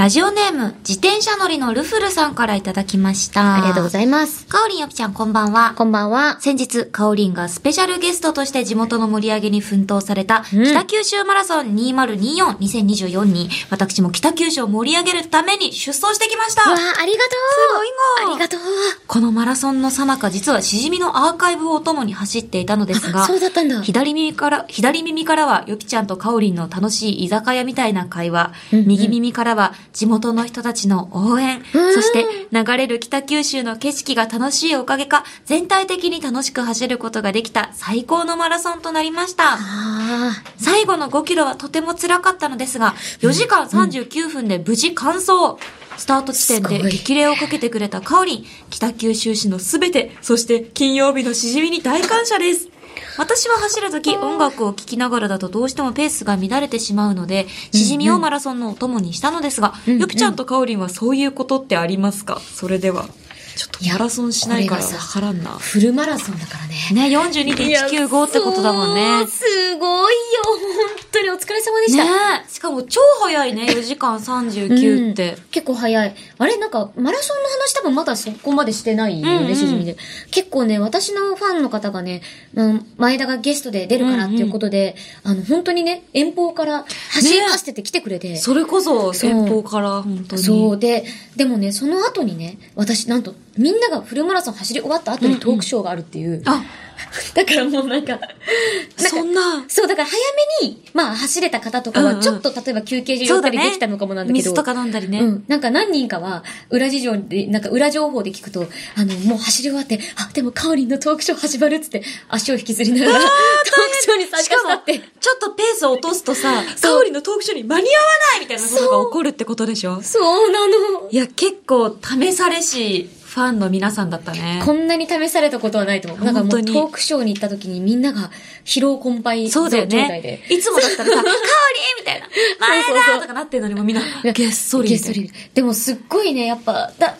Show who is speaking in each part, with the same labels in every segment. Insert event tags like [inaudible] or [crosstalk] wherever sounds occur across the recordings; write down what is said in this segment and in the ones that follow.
Speaker 1: ラジオネーム、自転車乗りのルフルさんからいただきました。
Speaker 2: ありがとうございます。
Speaker 1: かおりんよぴちゃんこんばんは。
Speaker 2: こんばんは。
Speaker 1: 先日、かおりんがスペシャルゲストとして地元の盛り上げに奮闘された、
Speaker 2: うん
Speaker 1: 北九州マラソン2024-2024に、私も北九州を盛り上げるために出走してきました。
Speaker 2: わあ、ありがとう
Speaker 1: すごい
Speaker 2: ありがとう
Speaker 1: このマラソンの最中、実はしじみのアーカイブをともに走っていたのですが、
Speaker 2: あそうだったんだ
Speaker 1: 左耳から、左耳からは、よきちゃんとかおりんの楽しい居酒屋みたいな会話、
Speaker 2: うんうん
Speaker 1: 右耳からは、地元の人たちの応援、
Speaker 2: うん
Speaker 1: そして、流れる北九州の景色が楽しいおかげか、全体的に楽しく走ることができた最高のマラソンとなりました。
Speaker 2: あ
Speaker 1: 最後の5キロはとても辛かったのですが、4時間39分で無事完走。スタート地点で激励をかけてくれたカオリン、北九州市のすべて、そして金曜日のしじみに大感謝です。私は走るとき音楽を聴きながらだとどうしてもペースが乱れてしまうので、しじみをマラソンのお供にしたのですが、
Speaker 2: うんうん。
Speaker 1: よぴちゃんとかおりんはそういうことってありますか？それでは。ちょっとマラソンしないからわからんな
Speaker 2: あ。。フルマラソンだからね。
Speaker 1: ね、42.195ってことだもんね。
Speaker 2: すごいよ。本当にお疲れ様でした。
Speaker 1: ねえ。しかも超早いね、[laughs] 4時間39って。
Speaker 2: うん結構早い。あれなんか、マラソンの話多分まだそこまでしてないよね、
Speaker 1: うんうん
Speaker 2: しじみで。結構ね、私のファンの方がね、うん前田がゲストで出るからっていうことで、あの、本当にね、遠方から走り
Speaker 1: ね
Speaker 2: 走ってて来てくれて。
Speaker 1: それこそ遠方から本当に。
Speaker 2: そう。で、でもね、その後にね、私なんと、みんながフルマラソン走り終わった後にトークショーがあるっていう。
Speaker 1: あ、[laughs]
Speaker 2: だからもうなんか、
Speaker 1: そんな。
Speaker 2: そう、だから早めに、まあ走れた方とかは、
Speaker 1: うんうん
Speaker 2: ちょっと例えば休憩所寄ったりできたのかもなんだけど。
Speaker 1: 水とか飲んだりね。
Speaker 2: うん。なんか何人かは、裏事情で、なんか裏情報で聞くと、あの、もう走り終わって、あ、でもカオリンのトークショー始まるっつって、足を引きずりながら、トークショーに参加
Speaker 1: し
Speaker 2: たって。、
Speaker 1: ちょっとペースを落とすとさ、カオリのトークショーに間に合わないみたいなことが起こるってことでしょ？
Speaker 2: そうなの。
Speaker 1: いや、結構試されし、ファンの皆さんだったね。
Speaker 2: こんなに試されたことはないと思う。なんかもうトークショーに行った時にみんなが疲労困憊
Speaker 1: そうだよ
Speaker 2: 状態で
Speaker 1: ね。。いつもだったらさ、[laughs] カオリみたいな、前だとかなってるのにもみんな、
Speaker 2: や
Speaker 1: げっそり
Speaker 2: げ
Speaker 1: みたいな。
Speaker 2: っそり。でもすっごいね、やっぱ、だ、あ、だ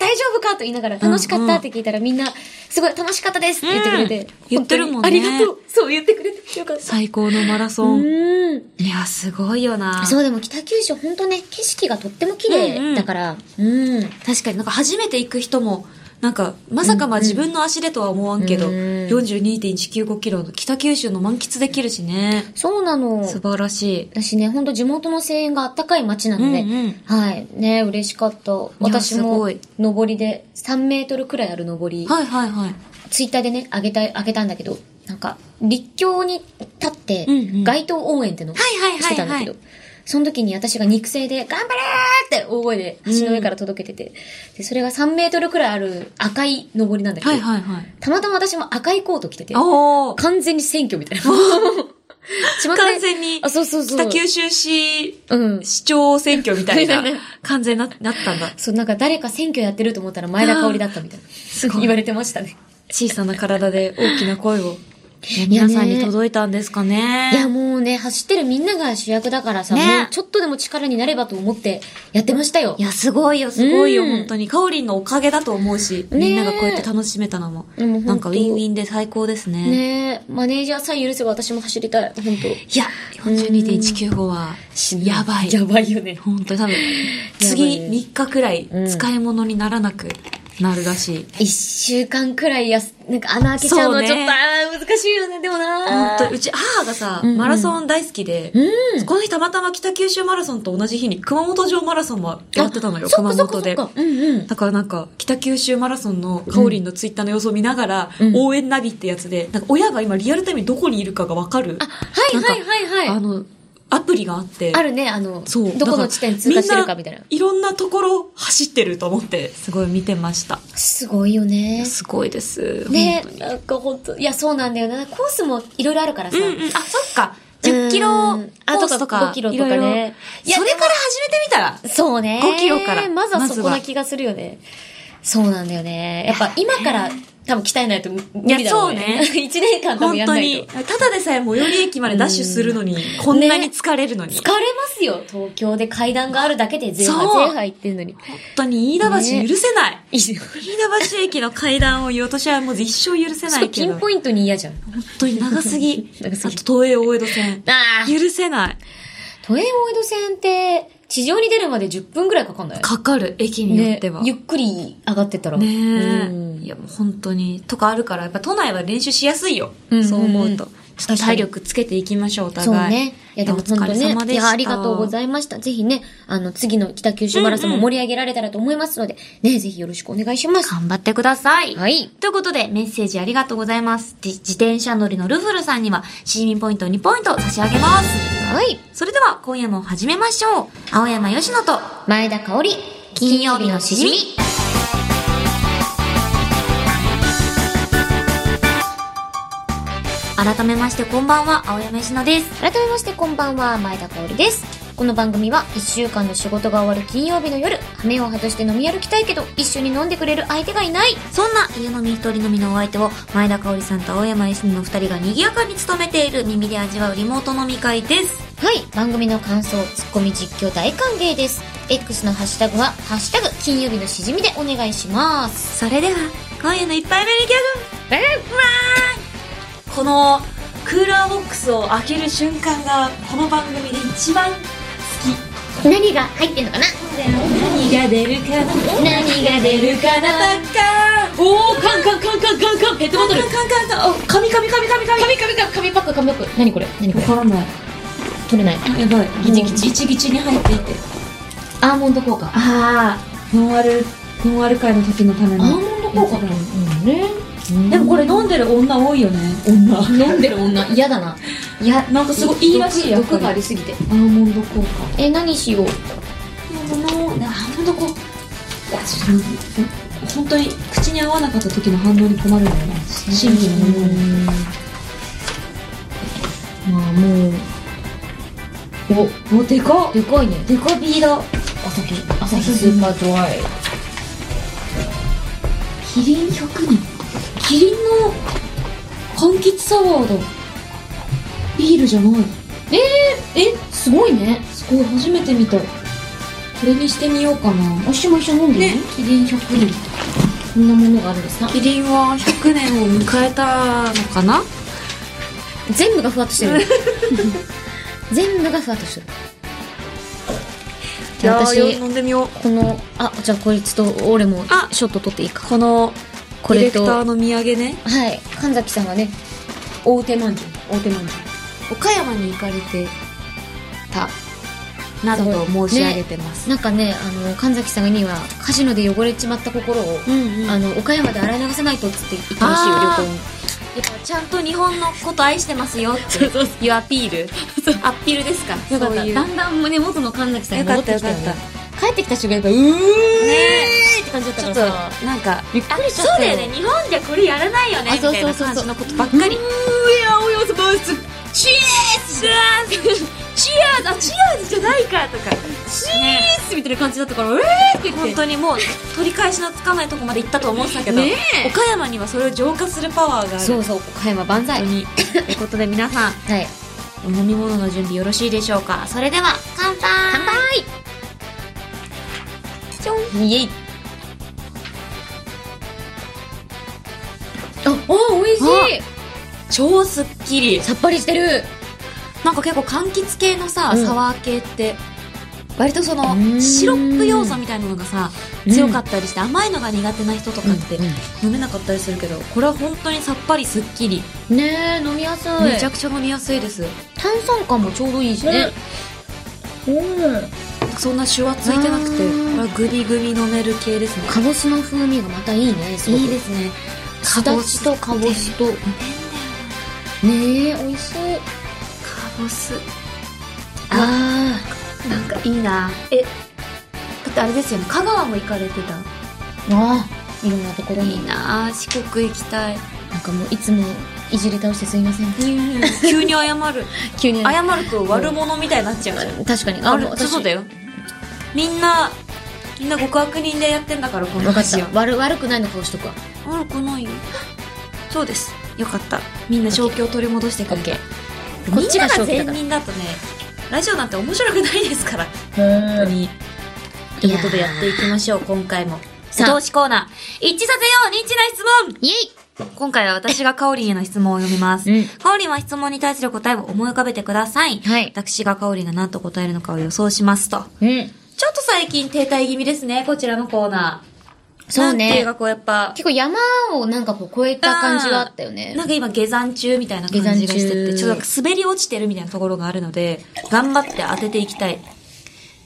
Speaker 2: 大丈夫かと言いながら、楽しかったって聞いたらみんな、すごい楽しかったですって言ってくれて。
Speaker 1: うん言ってるもんね
Speaker 2: ありがとう。そう言ってくれてよかった。
Speaker 1: 最高のマラソン。
Speaker 2: うん。
Speaker 1: いや、すごいよな。
Speaker 2: そうでも北九州本当ね、景色がとっても綺麗だから、うん。
Speaker 1: 確かになんか初めて行く人も、なんか、まさかまあ自分の足でとは思わんけど、
Speaker 2: うん
Speaker 1: 42.195キロの北九州の満喫できるしね。
Speaker 2: そうなの。
Speaker 1: 素晴らしい。
Speaker 2: 私ね、本当地元の声援があったかい街なので、
Speaker 1: うんうん
Speaker 2: はい。ね、嬉しかった。私も
Speaker 1: すごい、
Speaker 2: 登りで、3メートルくらいある登り、
Speaker 1: はいはいはい。
Speaker 2: ツイッターでね、あげた、あげたんだけど、なんか、立教に立って
Speaker 1: うんうん、
Speaker 2: 街頭応援ってのを
Speaker 1: はいはいはいはい
Speaker 2: してたんだけど、その時に私が肉声で、頑張れーって大声で橋の上から届けてて、で、それが3メートルくらいある赤い登りなんだけど、
Speaker 1: はいはいはい。
Speaker 2: たまたま私も赤いコート着てて。完全に選挙みたいな。ち [laughs] ま
Speaker 1: 完全に
Speaker 2: あ、そうそうそう。
Speaker 1: 北九州市
Speaker 2: うん。
Speaker 1: 市長選挙みたいな
Speaker 2: みたいな
Speaker 1: 感じにななったんだ。
Speaker 2: そう、なんか誰か選挙やってると思ったら前田香織だったみたいな。す
Speaker 1: ごい
Speaker 2: 言われてましたね。
Speaker 1: 小さな体で大きな声を。皆さんに届いたんですかね。
Speaker 2: いやもうね、走ってるみんなが主役だからさ、
Speaker 1: ね
Speaker 2: もうちょっとでも力になればと思ってやってましたよ
Speaker 1: い。や、すごいよ、すごいよ、
Speaker 2: うん
Speaker 1: 本当に。かおりんのおかげだと思うし、
Speaker 2: ね
Speaker 1: みんながこうやって楽しめたのも。なんかウィンウィンで最高ですね。
Speaker 2: ねえ、マネージャーさえ許せば私も走りたい。本当
Speaker 1: いや、42.195は、やばい。
Speaker 2: やばいよね。
Speaker 1: 本当に多分、[laughs] 次3日くらい使い物にならなくなるらしい。
Speaker 2: 一週間くらいやす、なんか穴開けちゃうのはちょっと、
Speaker 1: ね
Speaker 2: あー難しいよね、でもな
Speaker 1: 本当うち母がさ、
Speaker 2: うんうん
Speaker 1: マラソン大好きで、
Speaker 2: うん
Speaker 1: この日たまたま北九州マラソンと同じ日に熊本城マラソンもやってたのよ、熊本で
Speaker 2: そっ。か。うんうん。
Speaker 1: だからなんか、北九州マラソンのカオリンのツイッターの様子を見ながら、
Speaker 2: うん
Speaker 1: 応援ナビってやつで、なんか親が今リアルタイムにどこにいるかがわかる。
Speaker 2: あ、はいはいはいはい。
Speaker 1: あの、アプリがあって。
Speaker 2: あるね、あの、
Speaker 1: そう。
Speaker 2: どこの地点通過してるかみたいな。
Speaker 1: いろんなところ走ってると思って、すごい見てました。
Speaker 2: すごいよね。
Speaker 1: すごいです。
Speaker 2: ねなんか本当いや、そうなんだよな。コースもいろいろあるからさ。
Speaker 1: うんうん。あ、そっか。10キロコースとか、
Speaker 2: 5キロとかね
Speaker 1: い
Speaker 2: や
Speaker 1: それから始めてみたら？
Speaker 2: そうね。
Speaker 1: 5キロから
Speaker 2: まずはそこな気がするよね。そうなんだよね。やっぱ今から多分鍛えないと無理だろうね。
Speaker 1: そうね [laughs]
Speaker 2: 1年間多分
Speaker 1: 本当
Speaker 2: やんない
Speaker 1: に。
Speaker 2: と。
Speaker 1: ただでさえ最寄り駅までダッシュするのに、こんなに疲れるのに。
Speaker 2: 疲れますよ。東京で階段があるだけでゼーハ
Speaker 1: そう
Speaker 2: ゼーハ言ってんのに。
Speaker 1: 本当に飯田橋許せない。
Speaker 2: いいよ
Speaker 1: 飯田橋駅の階段を言おうとしはもう一生許せないけど。
Speaker 2: ピンポイントに嫌じゃん。
Speaker 1: 本当に長すぎ。[laughs]
Speaker 2: 長すぎ
Speaker 1: あと東映大江戸線。
Speaker 2: ああ。
Speaker 1: 許せない。
Speaker 2: 都営大江戸線って、地上に出るまで10分くらいかかんない？
Speaker 1: かかる、駅によっては。
Speaker 2: ね、ゆっくり上がってったら。
Speaker 1: ね
Speaker 2: うん
Speaker 1: え。いやもう本当に。とかあるから、やっぱ都内は練習しやすいよ。
Speaker 2: うん
Speaker 1: そう思うと。
Speaker 2: うん
Speaker 1: ちょっと体力つけていきましょう、お互い。
Speaker 2: そうね。いや、でも
Speaker 1: お疲
Speaker 2: 本当ね
Speaker 1: れ様。でした。
Speaker 2: いや、ありがとうございました。ぜひね、あの、次の北九州マラソンも盛り上げられたらと思いますので、ね、ぜひよろしくお願いします。
Speaker 1: 頑張ってください。
Speaker 2: はい。
Speaker 1: ということで、メッセージありがとうございます。じ自転車乗りのルフルさんには、シーミンポイント2ポイント差し上げます。
Speaker 2: はい。
Speaker 1: それでは、今夜も始めましょう。青山よしのと、
Speaker 2: 前田香織、
Speaker 1: 金曜日のしじみ。改めましてこんばんは、青山よしのです。
Speaker 2: 改めましてこんばんは、前田香織です。この番組は、一週間の仕事が終わる金曜日の夜、羽目を外して飲み歩きたいけど、一緒に飲んでくれる相手がいない。
Speaker 1: そんな家飲み一人飲みのお相手を、前田香織さんと青山よしの二人が賑やかに務めている耳で味わうリモート飲み会です。
Speaker 2: はい、番組の感想、ツッコミ実況大歓迎です。X のハッシュタグは、ハッシュタグ、金曜日のしじみでお願いします。
Speaker 1: それでは、今夜の一杯目にギャグ
Speaker 2: え
Speaker 1: このクーラーボックスを開ける瞬間がこの番組で一番好き。
Speaker 2: 何が入ってんのかな？
Speaker 1: 何が出るかな？
Speaker 2: 何が出るかな？おー、カンカンカンカンカンカン。ペットボトル
Speaker 1: カンカンカンカン紙紙紙紙紙
Speaker 2: 紙紙紙紙パック紙パック何これ何これ
Speaker 1: わからない
Speaker 2: 取れない
Speaker 1: やばい
Speaker 2: ギチギチ
Speaker 1: ギチギチに入っていて
Speaker 2: アーモンド効果
Speaker 1: ああノンアルノンアル会の時のための
Speaker 2: アーモンド効果って。うん。ね
Speaker 1: でもこれ飲んでる女多いよね。女。[laughs]
Speaker 2: 飲んでる女。嫌だな。いや
Speaker 1: なんかすごいいいらしいや
Speaker 2: 毒がありすぎて。
Speaker 1: アーモンド効果。
Speaker 2: え何しよう？
Speaker 1: アーモンド効果。いやちょっと本当に口に合わなかった時の反応に困るんだよね新規のものに
Speaker 2: まあもう
Speaker 1: おおでかっ。
Speaker 2: でかいね。
Speaker 1: でかビーだ。
Speaker 2: 朝日朝日スーパードライ
Speaker 1: キリン100年キリンの柑橘サワーだビールじゃない。
Speaker 2: えー、えすごいね。
Speaker 1: すごい初めて見た。これにしてみようかな。
Speaker 2: 私も一緒に飲んで
Speaker 1: ねキリン100年
Speaker 2: こんなものがあるんですか？
Speaker 1: キリンは100年を迎えたのかな？[laughs]
Speaker 2: 全部がふわっとしてる。[laughs] [laughs] 全部がふわっとしてる私
Speaker 1: 飲んでみよう
Speaker 2: このあじゃあこいつと俺も
Speaker 1: あ
Speaker 2: ショット取っていいか。
Speaker 1: この
Speaker 2: これと。
Speaker 1: ディレクターの土産ね。
Speaker 2: はい。神崎さんがね。大手まんじゅう。大手まんじゅ
Speaker 1: 岡山に行かれてたなどと申し上げてます、
Speaker 2: うなんかねあの神崎さんにはカジノで汚れちまった心を、
Speaker 1: うんうん。
Speaker 2: あの岡山で洗い流さないとっつって言ったらしいよ旅行に。
Speaker 1: やっぱちゃんと日本のこと愛してますよっていうアピール。アピールですか？
Speaker 2: よかった
Speaker 1: そういう
Speaker 2: だんだん胸元の神崎さんが戻ってきたよ
Speaker 1: よかっ
Speaker 2: ね帰ってきた瞬間やっぱうー
Speaker 1: ね
Speaker 2: って感じだった
Speaker 1: ちょっと
Speaker 2: からさ
Speaker 1: なんか
Speaker 2: びっくりしちゃった
Speaker 1: あそうだよね日本じゃこれやらないよね
Speaker 2: あ
Speaker 1: みたいな
Speaker 2: そうそうそうそう
Speaker 1: 感じのことばっかり
Speaker 2: うーやおよそボス
Speaker 1: チエーズチアーズあチアーズじゃないかとか
Speaker 2: チースみたいな感じだったからえーって言って。
Speaker 1: 本当にもう取り返しのつかないとこまで行ったと思ってたけど、
Speaker 2: ねえ。
Speaker 1: 岡山にはそれを浄化するパワーがある。
Speaker 2: そうそう岡山万歳。
Speaker 1: ということで皆さん [laughs]
Speaker 2: はい。
Speaker 1: お飲み物の準備よろしいでしょうか？それでは乾杯。
Speaker 2: 乾杯。ちょんイエイ。あ、あ、美味しい。
Speaker 1: 超すっきり。
Speaker 2: さっぱりしてる
Speaker 1: なんか結構柑橘系のさ、
Speaker 2: うん。
Speaker 1: サワー系って割とその
Speaker 2: うん。
Speaker 1: シロップ要素みたいなのがさ
Speaker 2: うん。
Speaker 1: 強かったりして甘いのが苦手な人とかって
Speaker 2: うん
Speaker 1: 飲めなかったりするけどこれは本当にさっぱりすっきり。
Speaker 2: ねえ、飲みやすい。
Speaker 1: めちゃくちゃ飲みやすいです。
Speaker 2: 炭酸感もちょうどいいしね。
Speaker 1: そんなシュワついてなくて
Speaker 2: うん
Speaker 1: これはグビグビ飲める系ですね。
Speaker 2: かぼすの風味がまたいいね、すごく。
Speaker 1: いいですね。
Speaker 2: すだちとかぼすと。ねえ、美味しい。
Speaker 1: かぼす
Speaker 2: あ
Speaker 1: なんかいいなえだってあれですよね香川も行かれてた
Speaker 2: あ。ああ。いろんなところに。
Speaker 1: いいな四国行きたい
Speaker 2: なんかもういつもいじり倒してすいません。
Speaker 1: 急に謝る [laughs]
Speaker 2: 急に
Speaker 1: 謝ると悪者みたいになっちゃうじゃん
Speaker 2: 確かに。
Speaker 1: あそうだよみんなみんな極悪人でやってんだからこの話を
Speaker 2: た。悪、悪くないの顔しとくわ。
Speaker 1: 悪くないよ。そうです。よかった。みんな正気を取り戻してくれて。
Speaker 2: こっちが正気
Speaker 1: みんなが全員だとね、ラジオなんて面白くないですから。本当に。ということでやっていきましょう、今回も。
Speaker 2: さあ
Speaker 1: お通しコーナー。一致させようニッチな質問
Speaker 2: イェイ
Speaker 1: 今回は私がカオリンへの質問を読みます。
Speaker 2: うん
Speaker 1: カオリンは質問に対する答えを思い浮かべてください。
Speaker 2: はい
Speaker 1: 私がカオリンが何と答えるのかを予想しますと。
Speaker 2: うん。
Speaker 1: ちょっと最近停滞気味ですね、こちらのコーナー。
Speaker 2: そうね
Speaker 1: なんていうかこうやっぱ、
Speaker 2: 結構山をなんかこう越えた感じはあったよね。
Speaker 1: なんか今下山中みたいな感じがしてて、
Speaker 2: 中
Speaker 1: ちょっとなんか滑り落ちてるみたいなところがあるので、頑張って当てていきたい。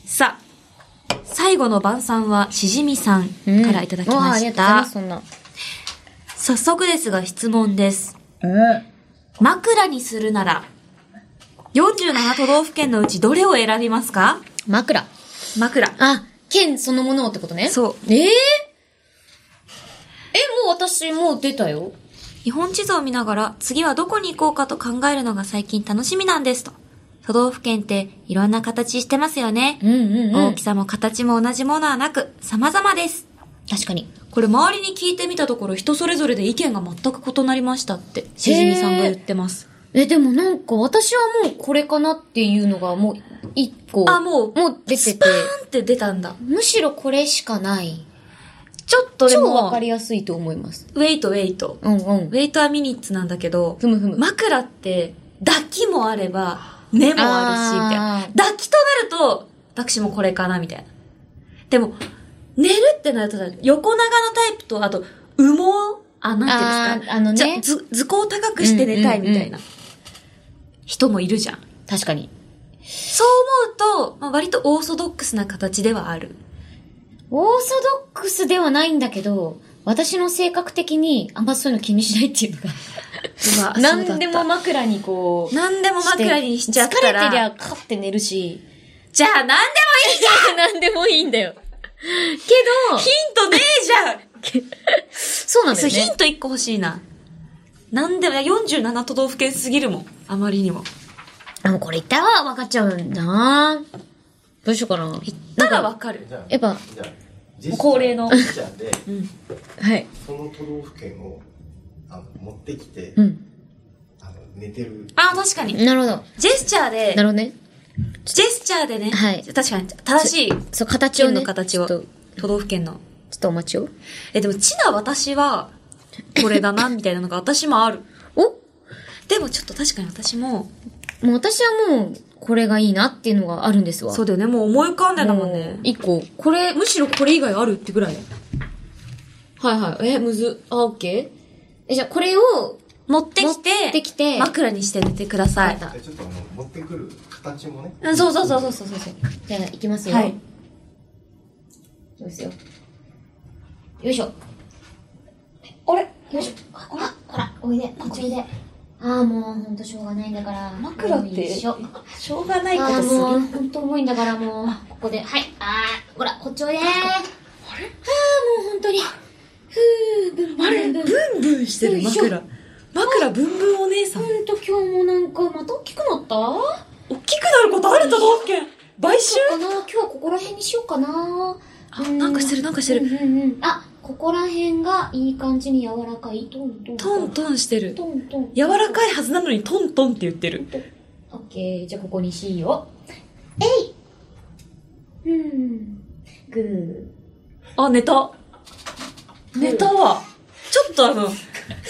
Speaker 1: さあ、最後の晩餐はしじみさん
Speaker 2: うん
Speaker 1: からいただきました
Speaker 2: ありがとうんな。
Speaker 1: 早速ですが質問です。
Speaker 2: うん。
Speaker 1: 枕にするなら、47都道府県のうちどれを選びますか？
Speaker 2: 枕。
Speaker 1: 枕。
Speaker 2: あ、県そのものをってことね。
Speaker 1: そう。
Speaker 2: えええ、もう私もう出たよ。
Speaker 1: 日本地図を見ながら次はどこに行こうかと考えるのが最近楽しみなんですと。都道府県っていろんな形してますよね。
Speaker 2: うんうんうん
Speaker 1: 大き。さも形も同じものはなく様々です。
Speaker 2: 確かに。
Speaker 1: これ周りに聞いてみたところ人それぞれで意見が全く異なりましたってしじみさんが言ってます。
Speaker 2: え、でもなんか私はもうこれかなっていうのがもう一個。
Speaker 1: あ、もう、
Speaker 2: もう出てて
Speaker 1: スパ。ーンって出たんだ。
Speaker 2: むしろこれしかない。
Speaker 1: ちょっとで
Speaker 2: 超
Speaker 1: も
Speaker 2: わか、りやすいと思います。
Speaker 1: ウェイトウェイト。
Speaker 2: うんうん
Speaker 1: ウ。ェイトはミニッツなんだけど、
Speaker 2: ふむふむ。
Speaker 1: 枕って抱きもあれば寝もあるし、みたいな。抱きとなると、私もこれかな、みたいな。でも、寝るってなるとさ、横長のタイプと、あと、羽毛あ、なんていうんですか
Speaker 2: あのね
Speaker 1: じゃ図、図工高くして寝たいみたいな、人もいるじゃん。
Speaker 2: 確かに。
Speaker 1: そう思うと、まあ、割とオーソドックスな形ではある。
Speaker 2: オーソドックスではないんだけど、私の性格的にあんまそういうの気にしないっていうのが。[laughs]
Speaker 1: うわ
Speaker 2: 何でも枕にこう。
Speaker 1: 何でも枕にしちゃったら。
Speaker 2: 疲れてりゃカッて寝るし。
Speaker 1: じゃあ何でもいいじゃん [laughs]
Speaker 2: 何でもいいんだよ。けど、
Speaker 1: ヒントねえじゃん [laughs] そう、
Speaker 2: なんだよね
Speaker 1: ヒン。ト1個欲しいな。なんでも、いや47都道府県すぎるもん。あまりにも。
Speaker 2: あ、もうこれ言ったら分かっちゃうんだなどうしようかな。
Speaker 1: 言ったらわかる。
Speaker 2: やっぱ、
Speaker 1: 恒例の
Speaker 3: ジェスチャーで
Speaker 2: はい。
Speaker 3: その都道府県をあの持ってきて、
Speaker 2: うん。
Speaker 3: あの寝てる
Speaker 1: あ、確かに。
Speaker 2: なるほど。
Speaker 1: ジェスチャーで
Speaker 2: な、るほどね。
Speaker 1: ジェスチャーでね。
Speaker 2: はい
Speaker 1: 確かに、正しい
Speaker 2: そう、形を
Speaker 1: 県
Speaker 2: ね。
Speaker 1: の形を都道府県の。
Speaker 2: ちょっとお待ちを。
Speaker 1: え、でも、ちな私は、これだな、みたいなのが私もある。
Speaker 2: お？も
Speaker 1: でもちょっと確かに私も、
Speaker 2: う私はもう、これがいいなっていうのがあるんですわ。
Speaker 1: そうだよね、もう思い浮かんでたもんね
Speaker 2: う。一個。
Speaker 1: これ、むしろこれ以外あるってぐらい。はいはい。え、むず。あ、オッケ
Speaker 2: え、じゃあこれを、
Speaker 1: 持ってき
Speaker 2: 持
Speaker 1: て、
Speaker 2: ってきて
Speaker 1: 枕にして寝てください。
Speaker 3: ちょっとあの持ってくる形もね
Speaker 1: うん、そうそうそうそうそうそう。
Speaker 2: じゃあ、いきますよ。
Speaker 1: はい。
Speaker 2: いきますよ。よいしょ。
Speaker 1: あれ？
Speaker 2: よいしょ。あ、ほら、ほら、おいで、こっちおいで。ああ、もう、ほんとしょうがないんだから。
Speaker 1: 枕って
Speaker 2: しょ。
Speaker 1: しょうがない
Speaker 2: ああ、
Speaker 1: ことする？
Speaker 2: もう、ほんと重いんだから、もう、ここで。はい。ああ、ほら、こっちおいで。あれ？ああ、もうほんとに。ふう、ブンブン
Speaker 1: あれ、
Speaker 2: ブンブン。
Speaker 1: してる枕。枕ブンブンお姉さん。
Speaker 2: ほんと今日もなんか、また大きくなった？
Speaker 1: 大きくなることある都道府県買収
Speaker 2: かな今日はここら辺にしようかな
Speaker 1: あなんかしてるなんかしてる
Speaker 2: うんうんうん。あ、ここら辺がいい感じに柔らかい。トントン。
Speaker 1: トントンしてる。
Speaker 2: トントン。
Speaker 1: 柔らかいはずなのにトントンって言ってる。
Speaker 2: オッケー。じゃあここにしよう。えいうん。グ
Speaker 1: あ、寝た。寝たわ。ちょっとあの、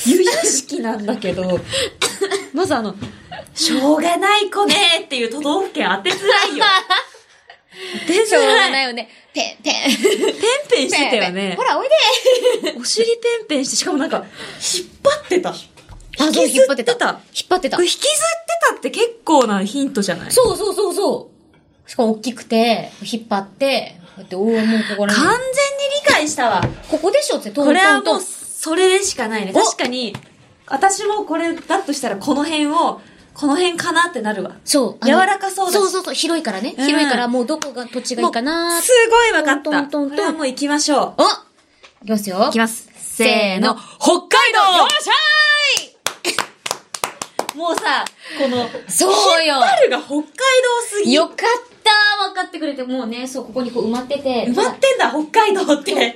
Speaker 1: 由々しきなんだけど、[laughs] まずあの、しょうがない子ねーっていう都道府県当てづらいよ。[laughs] 当て
Speaker 2: ー。しょう。がないよね。ペン、ペン。
Speaker 1: ペンペンしてたよね
Speaker 2: ほ。ら、おいで。
Speaker 1: お尻ペンペンして、しかもなんか、引っ張ってた。
Speaker 2: あ、そう、
Speaker 1: 引きずってた。
Speaker 2: 引っ張ってた
Speaker 1: これ。引きずってたって結構なヒントじゃない？
Speaker 2: そうそうそうそう。しかも大きくて、引っ張って、こうやって、おー、もうここら
Speaker 1: 完全に
Speaker 2: 辺。
Speaker 1: 理解したわ。
Speaker 2: ここでしょって、トン
Speaker 1: これはもう、
Speaker 2: トントン。
Speaker 1: それでしかないね。
Speaker 2: お
Speaker 1: 確かに、私もこれだとしたらこの辺を、この辺かなってなるわ。
Speaker 2: そう。
Speaker 1: 柔らかそうだし
Speaker 2: そうそうそう、広いからね。
Speaker 1: うん
Speaker 2: 広いから、もうどこが土地がいいかなー
Speaker 1: すごいわかった。
Speaker 2: トントントントン
Speaker 1: これはもう行きましょ
Speaker 2: おいきますよ。
Speaker 1: う。行きます。
Speaker 2: せーの
Speaker 1: 北海道
Speaker 2: よっしゃ
Speaker 1: もうさ、この、
Speaker 2: そうよ
Speaker 1: 引っ張るが北海道すぎ。
Speaker 2: よかったわかってくれて、もうね、そう、ここにこう埋まってて。
Speaker 1: 埋まってんだ、北海道って。
Speaker 2: 北海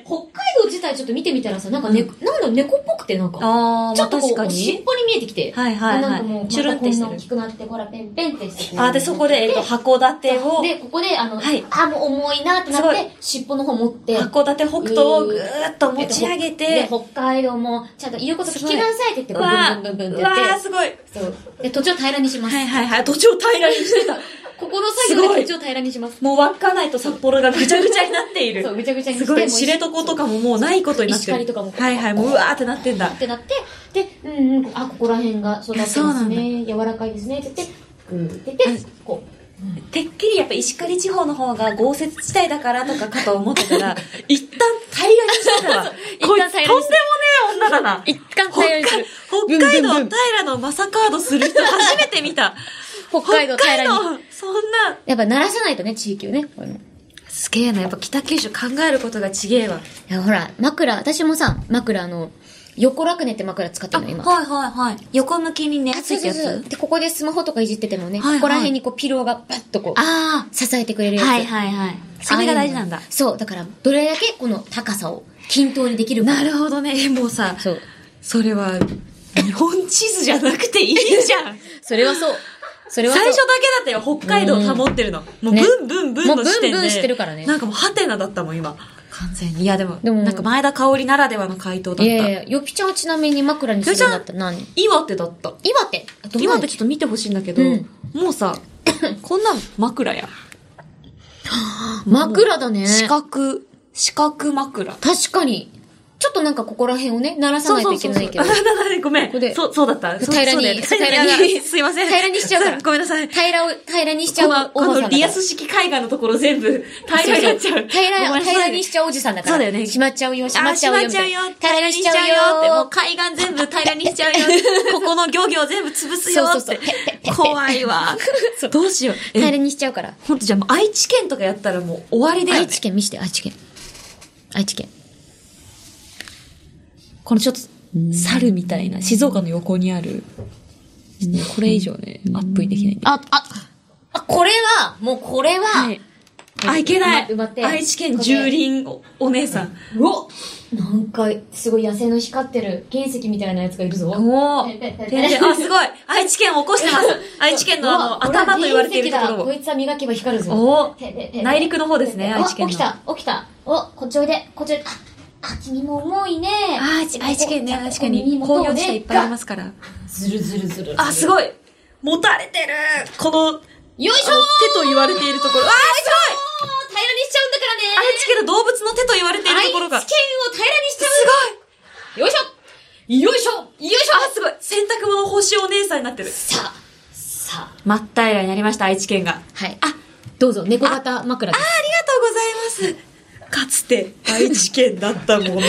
Speaker 2: 道自体ちょっと見てみたらさ、なんかね、なんだろう、猫っぽくてなんか。
Speaker 1: あ
Speaker 2: ちょっとこう、
Speaker 1: 確かに
Speaker 2: 尻尾に見えてきて。
Speaker 1: はいはいはい
Speaker 2: あなんかもう、
Speaker 1: チュルンってしてる
Speaker 2: 大きくなって、ほら、ペンペンってして
Speaker 1: あ、で、そこで、えっと、函館を、
Speaker 2: で、ここで、あの、
Speaker 1: はい
Speaker 2: あ、もう重いなってなって、尻尾の方持って、
Speaker 1: 函館北東をぐーっと持ち上げ
Speaker 2: で
Speaker 1: て、
Speaker 2: 北海道も、ちゃんと言うこと聞きなさいって言って、ブンブンブンブンってやって、
Speaker 1: すごい。
Speaker 2: そう。で、土地を平らにします。
Speaker 1: はいはいはい、土地を平らにしてた。
Speaker 2: ここの作業で土地を平らにします。
Speaker 1: もう稚内と札幌がぐちゃぐちゃになっている。
Speaker 2: そう、ぐちゃぐちゃに
Speaker 1: すごい、知床とかももうないことになってる。
Speaker 2: 石狩とかも
Speaker 1: はいはい、もううわーってなってんだ
Speaker 2: っ。てなって、で、うんうん、あ、ここら辺が育って
Speaker 1: そうなんだ
Speaker 2: ますね。柔らかいですね。って言って、グーって言って、こう。
Speaker 1: てっきりやっぱ石狩地方の方が豪雪地帯だからとかかと思ってたら、[laughs] 一旦平らにしてたわ。
Speaker 2: 一
Speaker 1: こいつとんでもねえ女だな。
Speaker 2: 一貫平らにする。
Speaker 1: 北海道平のマサカードする人初めて見た。[laughs]
Speaker 2: 北海道平らに。
Speaker 1: そんな。
Speaker 2: やっぱ鳴らさないとね、地域をね。
Speaker 1: すげえな、やっぱ北九州考えることがちげえわ。
Speaker 2: いや、ほら、枕、私もさ、枕あの、横楽寝って枕使ってるの、今。
Speaker 1: はいはいはい。横向きにね、ついたやつ？
Speaker 2: で、ここでスマホとかいじっててもね、
Speaker 1: はいはい
Speaker 2: ここら辺にこうピローがパッとこう、
Speaker 1: あ
Speaker 2: 支えてくれるや
Speaker 1: あ。
Speaker 2: つ。
Speaker 1: はいはいはい。それが大事なんだ。
Speaker 2: そう、だから、どれだけこの高さを均等にできるか。
Speaker 1: なるほどね。えもうさ、
Speaker 2: そう。
Speaker 1: それは、日本地図じゃなくていいじゃん。[laughs]
Speaker 2: それはそう。それは。
Speaker 1: 最初だけだったよ、北海道を保ってるの。もう、
Speaker 2: ね
Speaker 1: ブンブンブンの時点で。
Speaker 2: もうブンブンしてるからね
Speaker 1: なんかもう、ハテナだったもん、今。完全に。いや、でも、
Speaker 2: でも
Speaker 1: なんか前田香織ならではの回答だった。
Speaker 2: いやいや、よぴちゃんはちなみに枕にするんだったら何？
Speaker 1: 岩手だった。
Speaker 2: 岩手？
Speaker 1: 岩手ちょっと見てほしいんだけど、
Speaker 2: うん
Speaker 1: もうさ、[laughs] こんなん枕や。
Speaker 2: 枕だね。
Speaker 1: 四角、四角枕。
Speaker 2: 確かに。ちょっとなんかここら辺をね、鳴らさないといけないけど。
Speaker 1: あなななごめん。
Speaker 2: ここで
Speaker 1: そう、そうだった。そう
Speaker 2: 平らに平らに
Speaker 1: すいません。
Speaker 2: 平らにしちゃうから
Speaker 1: ごめんなさい。
Speaker 2: 平らを、平らにしちゃう
Speaker 1: この。リアス式絵画のところ全部平らになっちゃう。
Speaker 2: 平ら、平らにしちゃうおじさんだから。
Speaker 1: そうだよね
Speaker 2: 閉まっちゃうよ、閉まっちゃうよ。
Speaker 1: あ閉まっちゃうよ。
Speaker 2: 平らにしちゃうよ。
Speaker 1: って、もう海岸全部平らにしちゃうよ。[laughs] ここの漁業全部潰すよって
Speaker 2: そうそうそう
Speaker 1: 怖いわ。どうしよう。
Speaker 2: 平ら
Speaker 1: え、
Speaker 2: にしちゃうから。
Speaker 1: ほんとじゃあもう愛知県とかやったらもう終わりだよね。
Speaker 2: 愛知県見して、愛知県。愛知県。
Speaker 1: このちょっと、猿みたいな、静岡の横にある、ね、これ以上ね、アップできないんで。
Speaker 2: あ、あ、あ、これは、もうこれは、
Speaker 1: はい。あ、いけない愛知県住林おお姉さん。
Speaker 2: うわなんか、すごい野生の光ってる原石みたいなやつがいるぞ。
Speaker 1: おー。
Speaker 2: ペンペンペン
Speaker 1: 全然あ、すごい愛知県を起こしてます [laughs] 愛知県のあの、頭と言われているところを。
Speaker 2: こいつは磨けば光るぞ。
Speaker 1: お内陸の方ですね、愛知県の。
Speaker 2: あ起きた、起きた。お、こっちおいで、こっちおいで。あ、あ、君も重いね。
Speaker 1: あ愛知県ね、確かに。工業地帯いっぱいありますから。
Speaker 2: ずるずるずる。
Speaker 1: あ、すごい持たれてるこの、
Speaker 2: よいしょー
Speaker 1: あの手と言われているところ。あー、す
Speaker 2: 平らにしちゃうんだからね。
Speaker 1: ごい愛知県の動物の手と言われているところが。
Speaker 2: 愛知県を平らにしちゃ
Speaker 1: す
Speaker 2: う。よいしょよいしょよいしょ
Speaker 1: ごいあ、すごい洗濯物星お姉さんになってる。
Speaker 2: さあ、さあ。
Speaker 1: 真っ平らになりました、愛知県が。
Speaker 2: はい。あ、どうぞ、猫型枕です。
Speaker 1: ありがとうございます。かつて愛知県だったもの。[laughs]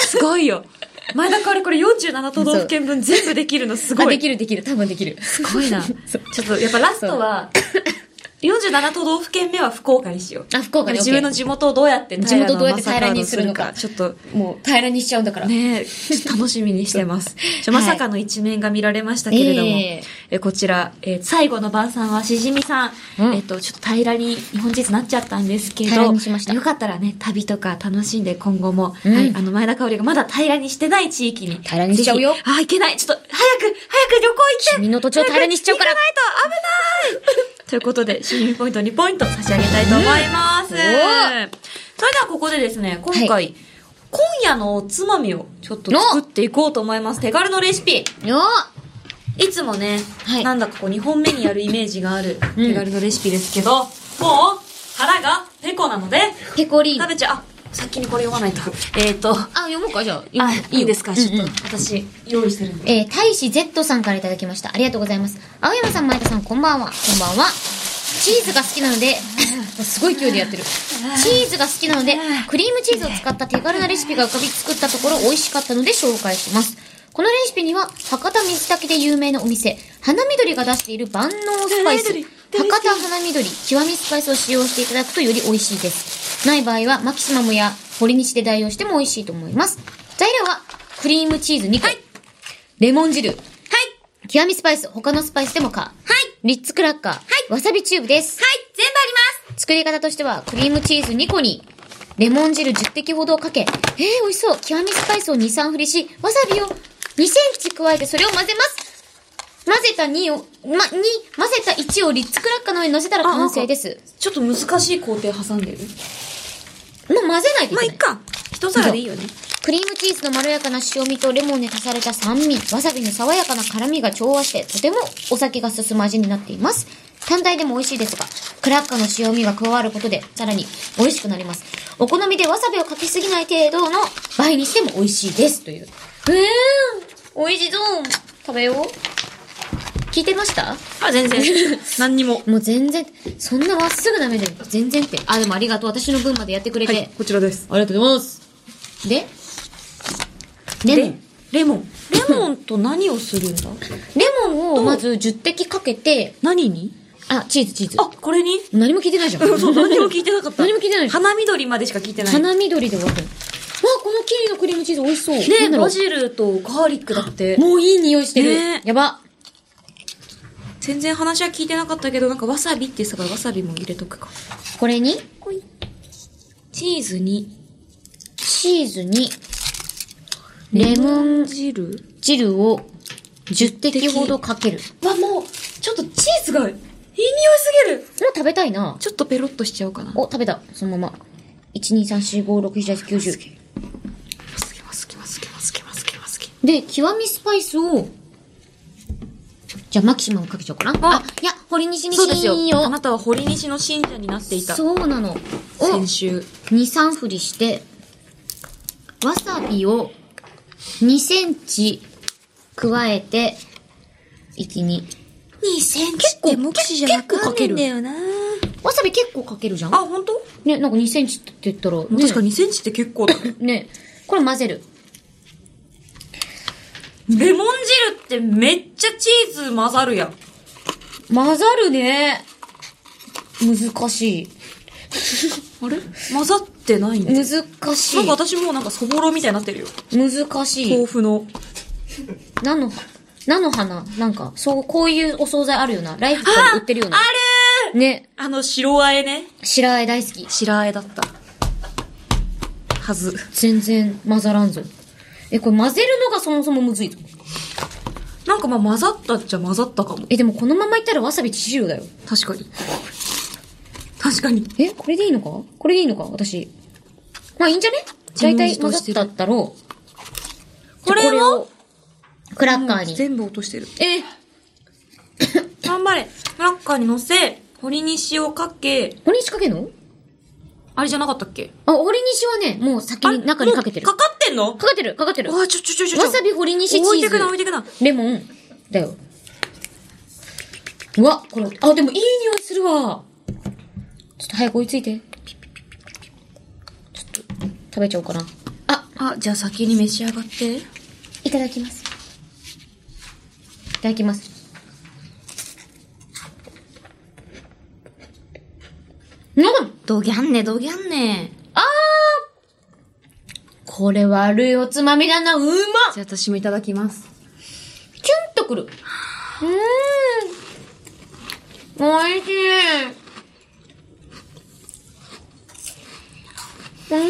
Speaker 1: すごいよ。前田香織これ47都道府県分全部できるのすご
Speaker 2: あ、
Speaker 1: い。
Speaker 2: できるできる。多分できる。
Speaker 1: すごいな。[laughs] ちょっとやっぱラストは、[laughs] 47都道府県目は福岡にしよう。
Speaker 2: あ福岡ね
Speaker 1: 自分の地元をどうやって
Speaker 2: 地元どうやって平らにするのか。
Speaker 1: ちょっと、
Speaker 2: もう平らにしちゃうんだから。
Speaker 1: ねえ、ちょっと楽しみにしてます。[laughs] まさかの一面が見られましたけれども、
Speaker 2: え
Speaker 1: え。こちら、えー最後の晩餐はしじみさん、
Speaker 2: うん。
Speaker 1: えっと、ちょっと平らに日本地図なっちゃったんですけど、よかったらね、旅とか楽しんで今後も、
Speaker 2: うん。
Speaker 1: はい、あの、前田香織がまだ平らにしてない地域に。
Speaker 2: 平らにしちゃうよ。
Speaker 1: あ、いけない。ちょっと、早く、早く旅行行って。
Speaker 2: 君の土地を平らにしちゃうから。
Speaker 1: 行かないと危ないということで、市民ポイント2ポイント差し上げたいと思います。
Speaker 2: うん
Speaker 1: それではここでですね、今回、
Speaker 2: はい
Speaker 1: 今夜のおつまみをちょっと作っていこうと思います。手軽のレシピ。
Speaker 2: よ
Speaker 1: いつもね、
Speaker 2: はい
Speaker 1: なんだかこう2本目にやるイメージがある
Speaker 2: うん
Speaker 1: 手軽のレシピですけど、もう腹がペコなので、
Speaker 2: ペコリン。
Speaker 1: 食べちゃう。あ、先にこれ読まないと。[laughs] えっ、ー、と、
Speaker 2: あ、読もうか、じゃあ。読
Speaker 1: あ
Speaker 2: む、
Speaker 1: いいですか、ちょっと私用意してるんで。
Speaker 2: えー、大使 Z さんからいただきました。ありがとうございます。青山さん、前田さん、こんばんは。こんばんは。チーズが好きなので、[laughs] すごい勢いでやってる。チーズが好きなので、クリームチーズを使った手軽なレシピが浮かび作ったところ美味しかったので紹介します。このレシピには、博多水炊きで有名なお店、花緑が出している万能スパイス博多花緑、極みスパイスを使用していただくとより美味しいです。ない場合は、マキシマムや堀西で代用しても美味しいと思います。材料は、クリームチーズ2個、レモン汁、極みスパイス、他のスパイスでもか。はい。リッツクラッカー。はい。わさびチューブです。
Speaker 1: はい、全部あります
Speaker 2: 作り方としては、クリームチーズ2個に、レモン汁10滴ほどをかけ、えー、美味しそう。極みスパイスを2、3振りし、わさびを2センチ加えてそれを混ぜます。混ぜた2を、ま、2、混ぜた1をリッツクラッカーの上に乗せたら完成です。
Speaker 1: ちょっと難しい工程挟んでる。
Speaker 2: もう混ぜないといけない。
Speaker 1: まあ、いっか。一皿でいいよね。
Speaker 2: クリームチーズのまろやかな塩味とレモンで足された酸味、わさびの爽やかな辛みが調和して、とてもお酒が進む味になっています。単体でも美味しいですが、クラッカーの塩味が加わることで、さらに美味しくなります。お好みでわさびをかけすぎない程度の倍にしても美味しいです。という。えー、美味しそう。食べよう。聞いてました？
Speaker 1: あ、全然。[laughs] 何にも。
Speaker 2: もう全然、そんなまっすぐ舐めてる？全然って。あ、でもありがとう。私の分までやってくれて。
Speaker 1: はい、こちらです。
Speaker 2: ありがとうございます。で？レモン。
Speaker 1: レモン。レモンと何をするんだ？[laughs]
Speaker 2: レモンをまず10滴かけて、
Speaker 1: 何に？
Speaker 2: あ、チーズ、チーズ。
Speaker 1: あ、これに？
Speaker 2: 何も聞いてないじゃん。[laughs]
Speaker 1: そう、何も聞いてなかった。
Speaker 2: 何も聞いてない。
Speaker 1: 花緑までしか聞いてない。
Speaker 2: 花緑で終わる。わ、このキリのクリームチーズ美味しそう。な
Speaker 1: ね
Speaker 2: んだろう
Speaker 1: バジルとガーリックだって。
Speaker 2: もういい匂いしてる。
Speaker 1: ね
Speaker 2: やば。
Speaker 1: 全然話は聞いてなかったけど、なんかわさびって言ってたからわさびも入れとくか。
Speaker 2: これに、
Speaker 1: チーズに、
Speaker 2: チーズに、レモン
Speaker 1: 汁？
Speaker 2: 汁を10滴ほどかける。
Speaker 1: わ、もう、ちょっとチーズが、いい匂いすぎる
Speaker 2: もう食べたいな。
Speaker 1: ちょっとペロッとしちゃおうかな。
Speaker 2: お、食べた。そのまま。1、2、3、4、5、6、7、8、9、10。
Speaker 1: すきますきますきますきますきますき。
Speaker 2: で、極みスパイスを、じゃあマキシマムかけちゃおうかな。
Speaker 1: あ
Speaker 2: あ、いや、堀西に
Speaker 1: そうですよ。あなたは堀西の信者になっていた。
Speaker 2: そうなの。を、
Speaker 1: 先週。
Speaker 2: 2、3振りして、わさびを2センチ加えて、1、2。
Speaker 1: 2センチって目視じゃなく
Speaker 2: 結構かける
Speaker 1: んだよな
Speaker 2: わさび結構かけるじゃん
Speaker 1: あ、本当？
Speaker 2: ね、なんか2センチって言ったら、ね、
Speaker 1: 確か2センチって結構だね。[laughs]
Speaker 2: ね、これ混ぜる。
Speaker 1: レモン汁ってめっちゃチーズ混ざるやん。
Speaker 2: 混ざるね。難しい。[laughs]
Speaker 1: あれ？混ざってないんだ。
Speaker 2: 難しい
Speaker 1: なんか。私もうなんかそぼろみたいになってるよ。
Speaker 2: 難しい
Speaker 1: 豆。腐の。
Speaker 2: 菜の、菜の花？なんか、そう、こういうお惣菜あるよな。ライフとかで売ってるよな。
Speaker 1: ある
Speaker 2: ね。
Speaker 1: あの白あえね。
Speaker 2: 白あえ大好き。
Speaker 1: 白あえだった。はず。
Speaker 2: 全然混ざらんぞ。え、これ混ぜるのがそもそもむずいぞ。
Speaker 1: なんかまあ混ざったっちゃ混ざったかも。
Speaker 2: え、でもこのままいったらわさび致死量だよ。
Speaker 1: 確かに。確かに。
Speaker 2: え、これでいいのか？これでいいのか？私。まあいいんじゃね？大体混ざったったろう。
Speaker 1: これを
Speaker 2: クラッカーに。
Speaker 1: 全部落としてる。
Speaker 2: え、
Speaker 1: 頑張れ。クラッカーに乗せ、堀西をかけ、
Speaker 2: 堀西かけんの？
Speaker 1: あれじゃなかったっけ？
Speaker 2: あ、堀西はね、もう先に中にかけてる。
Speaker 1: かかってんの？
Speaker 2: かかってる、かかってる。
Speaker 1: うわ、ちょちょちょちょ。
Speaker 2: わさび堀西チーズ。
Speaker 1: 置いてくな、置いてくな。
Speaker 2: レモン。だよ。うわ、これ、あ、でもいい匂いするわ。ちょっと早く追いついて。ちょっと、食べちゃおうかな。あ、
Speaker 1: あ、じゃあ先に召し上がって。
Speaker 2: いただきます。いただきます。うん
Speaker 1: どぎゃんね、どぎゃんね。
Speaker 2: これ悪いおつまみだな、うまっ
Speaker 1: じゃあ私もいただきます。
Speaker 2: キュンとくる。うーん。おいしい。うーん。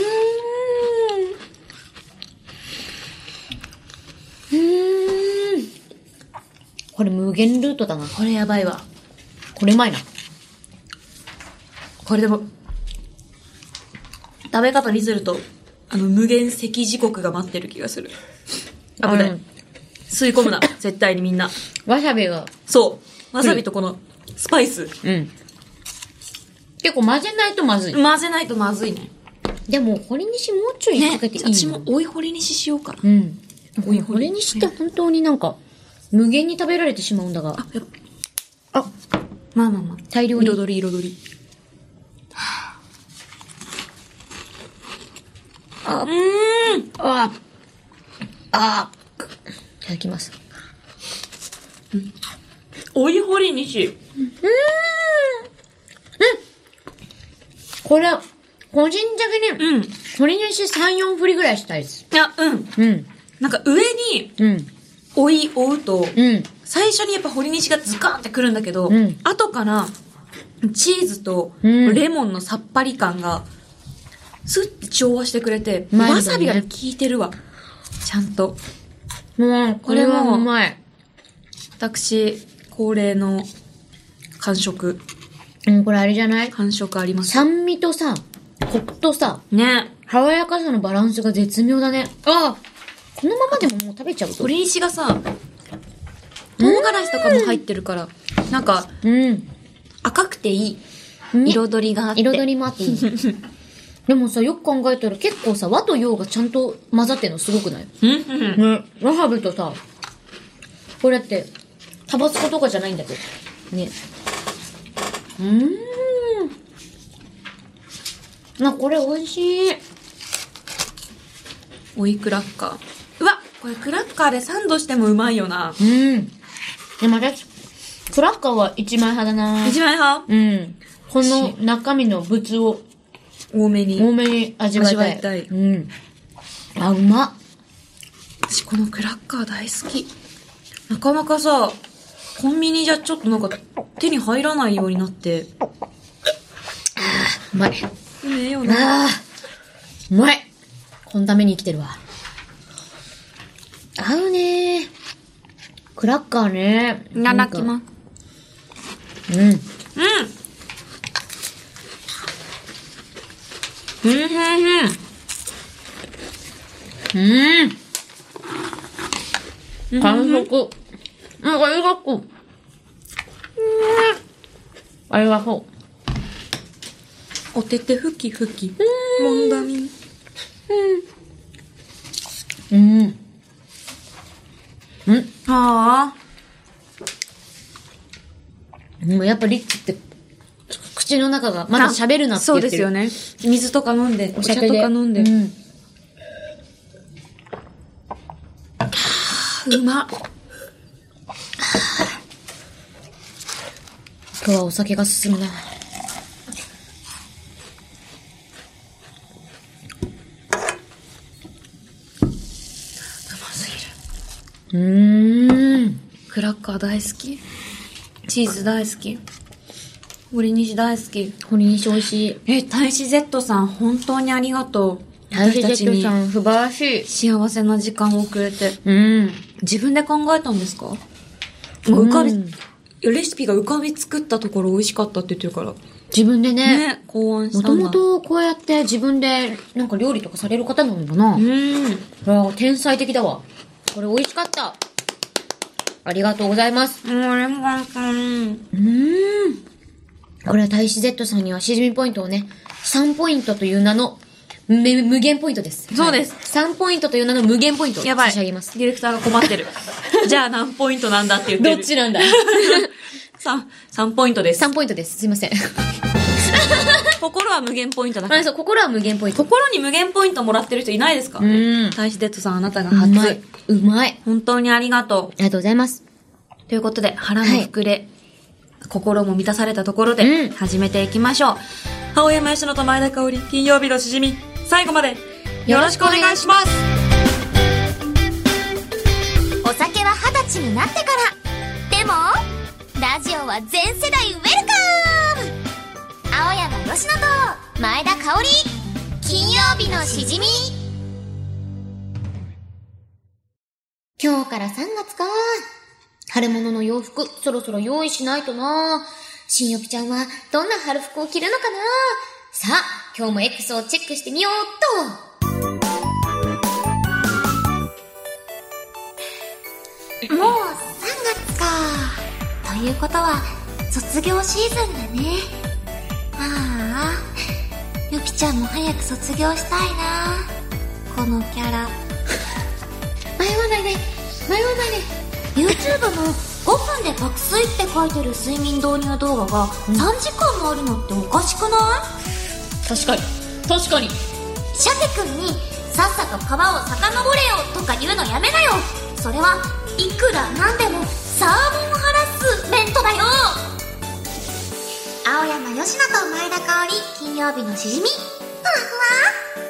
Speaker 2: うーん。これ無限ルートだな。
Speaker 1: これやばいわ。
Speaker 2: これうまいな。
Speaker 1: これでも、食べ方にすると、あの、無限赤時刻が待ってる気がする。危ない。
Speaker 2: うん
Speaker 1: 吸い込むな、[laughs] 絶対にみんな。
Speaker 2: わさびが。
Speaker 1: そう。わさびとこの、スパイス。
Speaker 2: うん。結構混ぜないとまずい。
Speaker 1: 混ぜないとまずいね。
Speaker 2: でも、堀西もうちょいかけていいの、
Speaker 1: 私も追い掘りにししようかな。
Speaker 2: うん。
Speaker 1: おい
Speaker 2: にして本当になんか、無限に食べられてしまうんだが、
Speaker 1: あ、やっぱ。あ、まあまあまあ。
Speaker 2: 大量に。
Speaker 1: 彩り彩り。あ、うーん。
Speaker 2: ああいただきます。
Speaker 1: 追い掘りにし。
Speaker 2: これ、個人的に、
Speaker 1: うん。い
Speaker 2: 鶏西3、4振りぐらいしたいです。
Speaker 1: や、うん。
Speaker 2: うん。
Speaker 1: なんか上に
Speaker 2: うん。
Speaker 1: 追い追うと、
Speaker 2: うん。
Speaker 1: 最初にやっぱ堀西がズカーンってくるんだけど、
Speaker 2: うん
Speaker 1: 後からチーズと
Speaker 2: うん
Speaker 1: レモンのさっぱり感が、スッて調和してくれて、
Speaker 2: ね
Speaker 1: わさびが効いてるわ。ちゃんと。
Speaker 2: もう、これはうまい。
Speaker 1: 私、恒例の完食、
Speaker 2: うん、これあれじゃない？
Speaker 1: 完食あります。
Speaker 2: 酸味とさ、コクとさ、
Speaker 1: ね。
Speaker 2: 爽やかさのバランスが絶妙だね。あこのままでももう食べちゃうと。
Speaker 1: 鶏石がさ、唐辛子とかも入ってるから、なんか
Speaker 2: うん。
Speaker 1: 赤くていい。
Speaker 2: ね
Speaker 1: 彩りがあって。
Speaker 2: 彩りもあっていい。[laughs] でもさ、よく考えたら結構さ、和と洋がちゃんと混ざってるのすごくない？
Speaker 1: うんうん
Speaker 2: ね。わさびとさ、これって、タバスコとかじゃないんだけど。ね。うーん。な、これ美味しい。
Speaker 1: おいクラッカー。うわこれクラッカーでサンドしてもうまいよな。
Speaker 2: うん。でも私、クラッカーは一枚派だな
Speaker 1: 一枚派？
Speaker 2: うん。この中身の物を
Speaker 1: 多めに。
Speaker 2: 多めに味わいた
Speaker 1: い。たい
Speaker 2: うん。あ、うまっ。
Speaker 1: 私このクラッカー大好き。なかなかさ、コンビニじゃちょっとなんか手に入らないようになって。
Speaker 2: うまい。
Speaker 1: うめえよな。
Speaker 2: ああ、うまい。このために生きてるわ。合うねクラッカーね。
Speaker 1: いただきます。
Speaker 2: す。うん。
Speaker 1: うん。うん、うん、
Speaker 2: うん。完食。うん、ありがとう。うん。あ。りがと
Speaker 1: おててふきふき。もん。だみ。
Speaker 2: う。うん。うん。
Speaker 1: ああ。
Speaker 2: でもやっぱリッチって、口の中がまだ喋るなって
Speaker 1: そ
Speaker 2: 言ってる。
Speaker 1: うですよね。水とか飲んで、お茶とか飲んで。
Speaker 2: うん。
Speaker 1: うまっ。
Speaker 2: 今日はお酒が進むな。うーん。
Speaker 1: クラッカー大好き。チーズ大好き。森西大好き。
Speaker 2: 堀西美味しい。
Speaker 1: え、大使 Z さん、本当にありがとう。
Speaker 2: 大使
Speaker 1: 私たちに
Speaker 2: ジェットさん素晴らしい。
Speaker 1: 幸せな時間をくれて。
Speaker 2: うん。
Speaker 1: 自分で考えたんですか？もう浮かび、
Speaker 2: うん
Speaker 1: レシピが浮かび作ったところ美味しかったって言ってるから。
Speaker 2: 自分でね。
Speaker 1: ね、考案し
Speaker 2: も
Speaker 1: たんだ。
Speaker 2: ともとこうやって自分でなんか料理とかされる方なのかな？
Speaker 1: うん。
Speaker 2: あ天才的だわ。これ美味しかった。ありがとうございます。
Speaker 1: もう、レモンさん。
Speaker 2: うーん。これは大使 Z さんにはしじみポイントをね、3ポイントという名のめ無限ポイントです。
Speaker 1: そうです
Speaker 2: はい3ポイントという名の無限ポイントを
Speaker 1: やばい。
Speaker 2: 差し上げます。
Speaker 1: ディレクターが困ってる。[laughs] じゃあ何ポイントなんだって言ってる。
Speaker 2: どっちなんだ
Speaker 1: ?3、[laughs] 3ポイントです。
Speaker 2: ?3 ポイントです。すいません。[laughs]
Speaker 1: 心は無限ポイントだから。
Speaker 2: あそう、心は無限ポイント。
Speaker 1: 心に無限ポイントもらってる人いないですか？
Speaker 2: うん。
Speaker 1: 大使デッドさんあなたが
Speaker 2: う
Speaker 1: 初。
Speaker 2: まい。うまい。
Speaker 1: 本当にありがと
Speaker 2: ありがとうございます。
Speaker 1: う。ということで、腹も膨れ、心も満たされたところで、
Speaker 2: うん
Speaker 1: 始めていきましょう。青山吉野と前田香織、金曜日のしじみ、最後まで、よろしくお願いします。
Speaker 4: お酒は二十歳になってからでもラジオは全世代ウェルカム青山吉野と前田香織金曜日のしじみ
Speaker 2: 今日から3月か。春物の洋服、そろそろ用意しないとな。新よぴちゃんはどんな春服を着るのかな？さあ、今日も X をチェックしてみようっと
Speaker 4: もう3月かということは卒業シーズンだねああよぴちゃんも早く卒業したいなこのキャラ。[laughs]
Speaker 2: 迷わないで、迷わないで。
Speaker 4: YouTube の5分で爆睡って書いてる睡眠導入動画が3時間もあるのっておかしくない？
Speaker 2: 確かに。確かに。
Speaker 4: シャケ君にさっさと川を遡れよとか言うのやめなよ。それはいくらなんでもサーモンハラスメントだよ。青山吉野と前田香織金曜日のしじみ。ふわふわ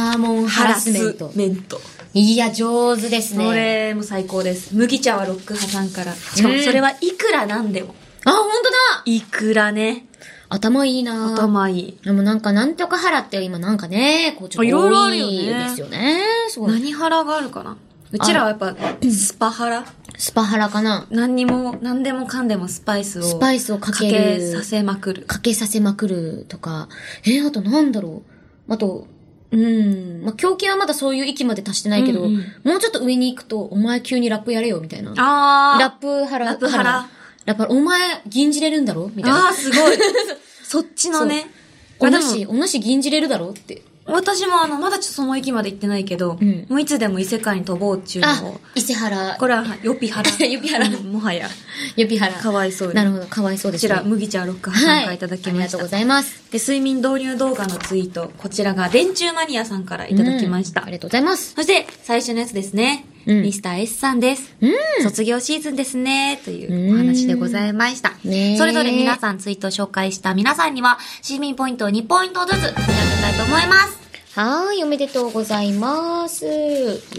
Speaker 2: サーモンハラスメント。
Speaker 1: メント。
Speaker 2: いや、上手ですね。
Speaker 1: これも最高です。麦茶はロック派さんから。しかもそれはいくらなんでも。
Speaker 2: あ、ほんとだ
Speaker 1: いくらね。
Speaker 2: 頭いいな
Speaker 1: 頭いい。
Speaker 2: でもなんか、なんとか腹って今なんかね、こうちょっと
Speaker 1: いろいろあ
Speaker 2: 多いですよね。すごい。
Speaker 1: 何腹があるかな？うちらはやっぱ、スパ腹
Speaker 2: スパ腹かな
Speaker 1: 何にも、何でもかんでもスパイスを。
Speaker 2: スパイスをかける
Speaker 1: させまくる。
Speaker 2: かけさせまくるとか。えーあとなんだろう。あと、うん。まあ、狂気はまだそういう域まで達してないけど、
Speaker 1: うんうん
Speaker 2: もうちょっと上に行くと、お前急にラップやれよ、みたいな。
Speaker 1: あ
Speaker 2: ラップ腹。
Speaker 1: ラップ腹
Speaker 2: ラップ腹。お前、銀じれるんだろみたいな。
Speaker 1: ああ、すごい。[laughs] そっちのね。
Speaker 2: お主、お主銀じれるだろって。
Speaker 1: 私もあの、まだちょっとその域まで行ってないけど、
Speaker 2: うん
Speaker 1: もういつでも異世界に飛ぼうっていう
Speaker 2: あ
Speaker 1: のを。、
Speaker 2: 伊勢原。
Speaker 1: これは、ヨピハラ。[laughs]
Speaker 2: ヨピハラ
Speaker 1: うんもはや。
Speaker 2: 予備原。
Speaker 1: かわいそうに
Speaker 2: なるほど、かわいそうですね。
Speaker 1: こちら、麦茶ロックハさんからいただきました。
Speaker 2: ありがとうございます。
Speaker 1: で、睡眠導入動画のツイート。こちらが、電柱マニアさんからいただきました。
Speaker 2: うんありがとうございます。
Speaker 1: そして、最初のやつですね。
Speaker 2: うん
Speaker 1: ミスター S さんです。
Speaker 2: うん。
Speaker 1: 卒業シーズンですね。というお話でございました。
Speaker 2: ねえ
Speaker 1: それぞれ皆さんツイートを紹介した皆さんには、市民ポイントを2ポイントずつ差し上げたいと思います。
Speaker 2: はーい、おめでとうございます。よ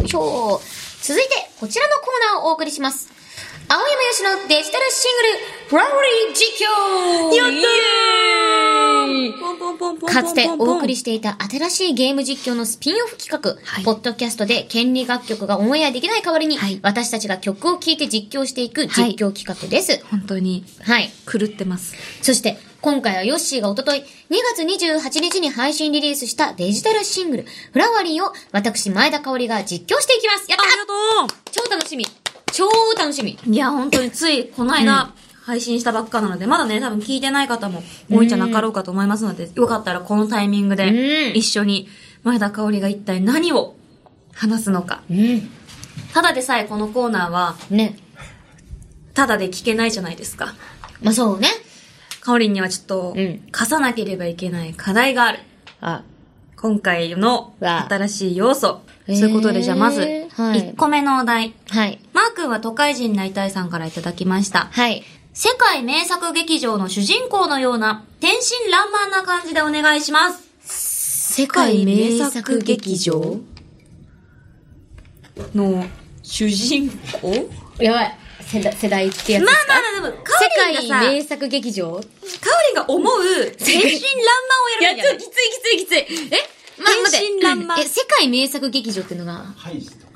Speaker 2: いしょ。続いて、こちらのコーナーをお送りします。青山よしのデジタルシングル、フラワリー実況
Speaker 1: やったー
Speaker 2: かつてお送りしていた新しいゲーム実況のスピンオフ企画、
Speaker 1: はい
Speaker 2: ポッドキャストで権利楽曲がオンエアできない代わりに、
Speaker 1: はい
Speaker 2: 私たちが曲を聴いて実況していく実況企画です。
Speaker 1: 本当に
Speaker 2: はい。
Speaker 1: 狂ってます。
Speaker 2: そして、今回はヨッシーがおととい、2月28日に配信リリースしたデジタルシングル、フラワリーを私、前田香織が実況していきます。やった
Speaker 1: ありが
Speaker 2: 超楽しみ超楽しみ
Speaker 1: とういや、本当につい、この間、配信したばっかなので、まだね、多分聞いてない方も多いんじゃなかろうかと思いますので、よかったらこのタイミング
Speaker 2: うん
Speaker 1: で、一緒に、前田香織が一体何を話すのか。
Speaker 2: うん。
Speaker 1: ただでさえこのコーナーは、
Speaker 2: ね。
Speaker 1: ただで聞けないじゃないですか。
Speaker 2: まあ、そうね。
Speaker 1: 香織にはちょっと
Speaker 2: うん、
Speaker 1: 課さなければいけない課題がある。
Speaker 2: あ、
Speaker 1: 今回の
Speaker 2: わ
Speaker 1: 新しい要素。そういうことで、じゃあまず、
Speaker 2: へーはい
Speaker 1: 1個目のお題。
Speaker 2: はい。
Speaker 1: マー君は都会人になりたいさんからいただきました。
Speaker 2: はい。
Speaker 1: 世界名作劇場の主人公のような天真爛漫な感じでお願いします。
Speaker 2: 世界名作劇場？
Speaker 1: の主人公？
Speaker 2: やばい。世代、世代ってやつ
Speaker 1: ま
Speaker 2: ですか？
Speaker 1: あまあまあ、でも、カ
Speaker 2: 世
Speaker 1: オリンがさ、
Speaker 2: 界名作劇場？
Speaker 1: カオリンが思う天真爛漫をやるんじゃない
Speaker 2: きついきついきつい。え？まあ、待って。
Speaker 1: 天真爛漫
Speaker 2: え、世界名作劇場っていうのが、
Speaker 3: ハイジとか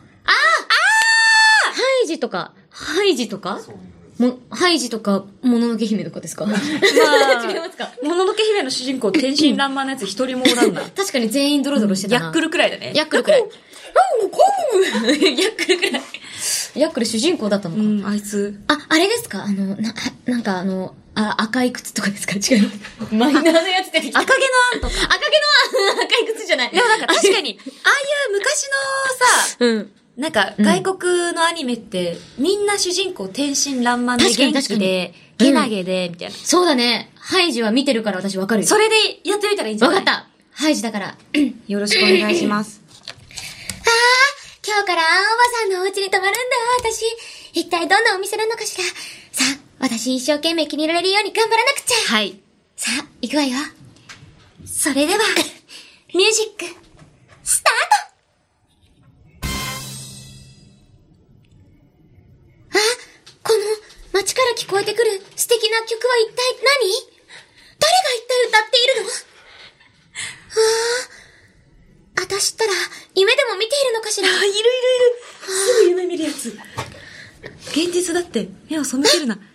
Speaker 2: ハイジとか、ハイジとか？
Speaker 3: そういう
Speaker 2: も、ハイジとか、もののけ姫とかですか、
Speaker 1: まあ [laughs]
Speaker 2: 違いますか？
Speaker 1: もののけ姫の主人公、天真爛漫なやつ一人もおらんな。[laughs]
Speaker 2: 確かに全員ドロドロしてたな。
Speaker 1: ヤックルくらいだね。
Speaker 2: ヤックルくらい。ヤックルくらい。ヤックル主人公だったのか。
Speaker 1: うん、あいつ。
Speaker 2: あ、あれですか？あの、な、なんかあの、あ、赤い靴とかですか？違う。[laughs] マイナーなやつ出てきた。
Speaker 1: 赤毛のアンとか。
Speaker 2: 赤毛の赤い靴じゃない。
Speaker 1: でもなんか確かに、[laughs] ああいう昔のさ、
Speaker 2: うん。
Speaker 1: なんか外国のアニメって、みんな主人公天真爛漫で元気で、けなげで、みたいな。
Speaker 2: そうだね。ハイジは見てるから私わかるよ。
Speaker 1: それでやってみたらいいんじゃない？
Speaker 2: わかった。ハイジだから。[clears throat]
Speaker 1: よろしくお願いします。
Speaker 4: 今日からおばさんのお家に泊まるんだ、私。一体どんなお店なのかしら。さあ、私一生懸命気に入られるように頑張らなくちゃ。
Speaker 1: はい。
Speaker 4: さあ、行くわよ。それでは、[laughs] ミュージック、スタートあ、この街から聞こえてくる素敵な曲は一体何？誰が一体歌っているの？ああ、私ったら夢でも見ているのかしら？
Speaker 1: あ、いるいるいる。すぐ夢見るやつ。現実だって、目を背けるな。
Speaker 4: アンデルセン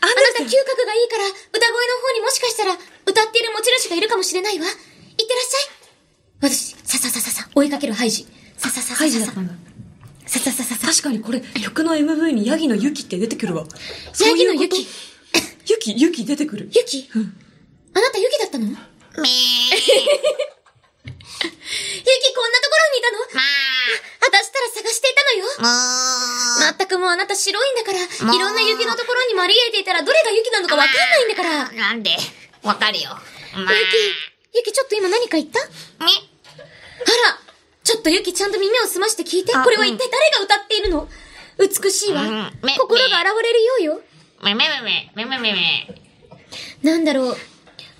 Speaker 4: あなた嗅覚がいいから、歌声の方にもしかしたら、歌っている持ち主がいるかもしれないわ。いってらっしゃい。私、さささささ、追いかけるハイジ。ささささささ。
Speaker 1: ハイジだったんだ。
Speaker 4: さささささ。
Speaker 1: 確かにこれ、曲の MV にヤギのユキって出てくるわ。
Speaker 2: ヤギのユキ
Speaker 1: ユキ、ユキ出てくる。
Speaker 2: ユキ？
Speaker 1: うん
Speaker 2: あなたユキだったの？
Speaker 4: めー。
Speaker 2: こんなところにいたの？
Speaker 4: ま
Speaker 2: 私ったら探していたのよ。まったくもうあなた白いんだから、いろんな雪のところにまり入れていたらどれが雪なのかわかんないんだから。
Speaker 4: う。なんで？わかるよ。ま
Speaker 2: ユキ、ユキちょっと今何か言った？あ
Speaker 4: あ。め、
Speaker 2: ら、ちょっとユキちゃんと耳を澄まして聞いて。
Speaker 1: あ
Speaker 2: これは一体誰が歌っているの？美しいわ。
Speaker 4: うんめ
Speaker 2: 心が現れるようよ。
Speaker 4: めめめめ、めめめめ。
Speaker 2: なんだろう。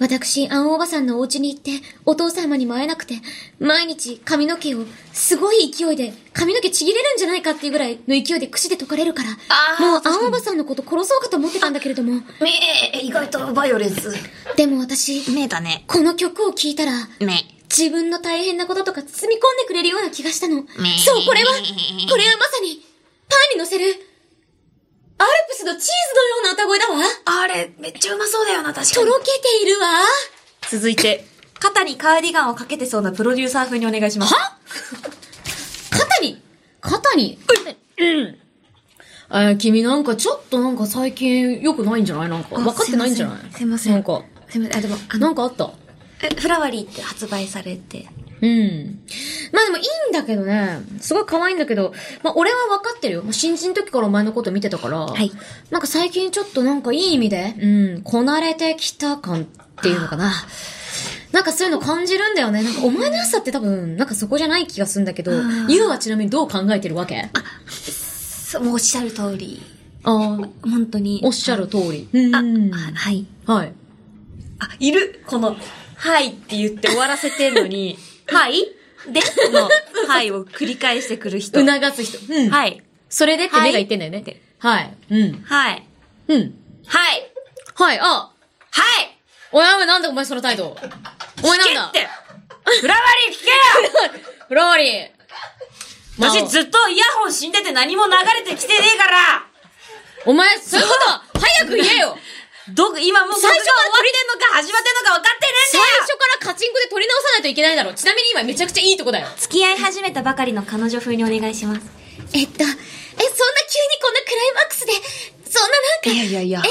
Speaker 2: 私、青おばさんのお家に行って、お父様にも会えなくて、毎日髪の毛を、すごい勢いで、髪の毛ちぎれるんじゃないかっていうぐらいの勢いで櫛で解かれるから、もう青おばさんのこと殺そうかと思ってたんだけれども、
Speaker 1: めえ、意外とバイオレンス。
Speaker 2: でも私、
Speaker 1: めえだね。
Speaker 2: この曲を聴いたら、
Speaker 1: め
Speaker 2: 自分の大変なこととか包み込んでくれるような気がしたの。
Speaker 1: め
Speaker 2: そう、これは、これはまさに、パンに乗せる、アルプスのチーズのような歌声だわ。
Speaker 1: あれ、めっちゃうまそうだよな、確
Speaker 2: とろけているわ。
Speaker 1: 続いて、肩にカーディガンをかけてそうなプロデューサー風にお願いします。
Speaker 2: は？肩に、肩に、うん。えー君なんかちょっとなんか最近良くないんじゃない？なんか。
Speaker 1: あ
Speaker 2: 分かってないんじゃない？
Speaker 1: すいません
Speaker 2: なんか、
Speaker 1: すいません、あ、でも、あの、
Speaker 2: なんかあった？
Speaker 1: えフラワリーって発売されて。
Speaker 2: うん。まあでもいいんだけどね。すごい可愛いんだけど、まあ俺は分かってるよ。新人の時からお前のこと見てたから。
Speaker 1: はい
Speaker 2: なんか最近ちょっとなんかいい意味で、うん、こなれてきた感っていうのかな。[sighs] なんかそういうの感じるんだよね。なんかお前の良さって多分、なんかそこじゃない気がするんだけど、ゆうはちなみにどう考えてるわけ？
Speaker 1: そう、もうおっしゃる通り。
Speaker 2: ああ、
Speaker 1: 本当に。
Speaker 2: おっしゃる通り。うん。
Speaker 1: あ、あはい。
Speaker 2: はい。
Speaker 1: あ、いるこの、はいって言って終わらせてんのに、[laughs] はいで、[laughs] この、はいを繰り返してくる人。
Speaker 2: 促す人。うん。
Speaker 1: はい。
Speaker 2: それでって目が言ってんだよね。はい。うん。
Speaker 1: はい。
Speaker 2: うん。
Speaker 1: はい。
Speaker 2: はい、あ、
Speaker 1: はい
Speaker 2: おやめなんだお前その態度。お前なんだ
Speaker 1: ってフラワリー聞けよ
Speaker 2: フラワリー。[laughs]
Speaker 1: マジずっとイヤホン死んでて何も流れてきてねえから
Speaker 2: お前、そういうこと早く言えよ
Speaker 1: ど、今もう
Speaker 2: 最初から
Speaker 1: 曲が終わってんのか始まってんのか分かってねえ
Speaker 2: 最
Speaker 1: んだよ
Speaker 2: 初からカチンコで取りないといけないだろ。ちなみに今めちゃくちゃいいとこだよ。
Speaker 1: 付き合い始めたばかりの彼女風にお願いします。
Speaker 2: えっと、え、そんな急にこんなクライマックスで、そんななんか、
Speaker 1: いやいやいや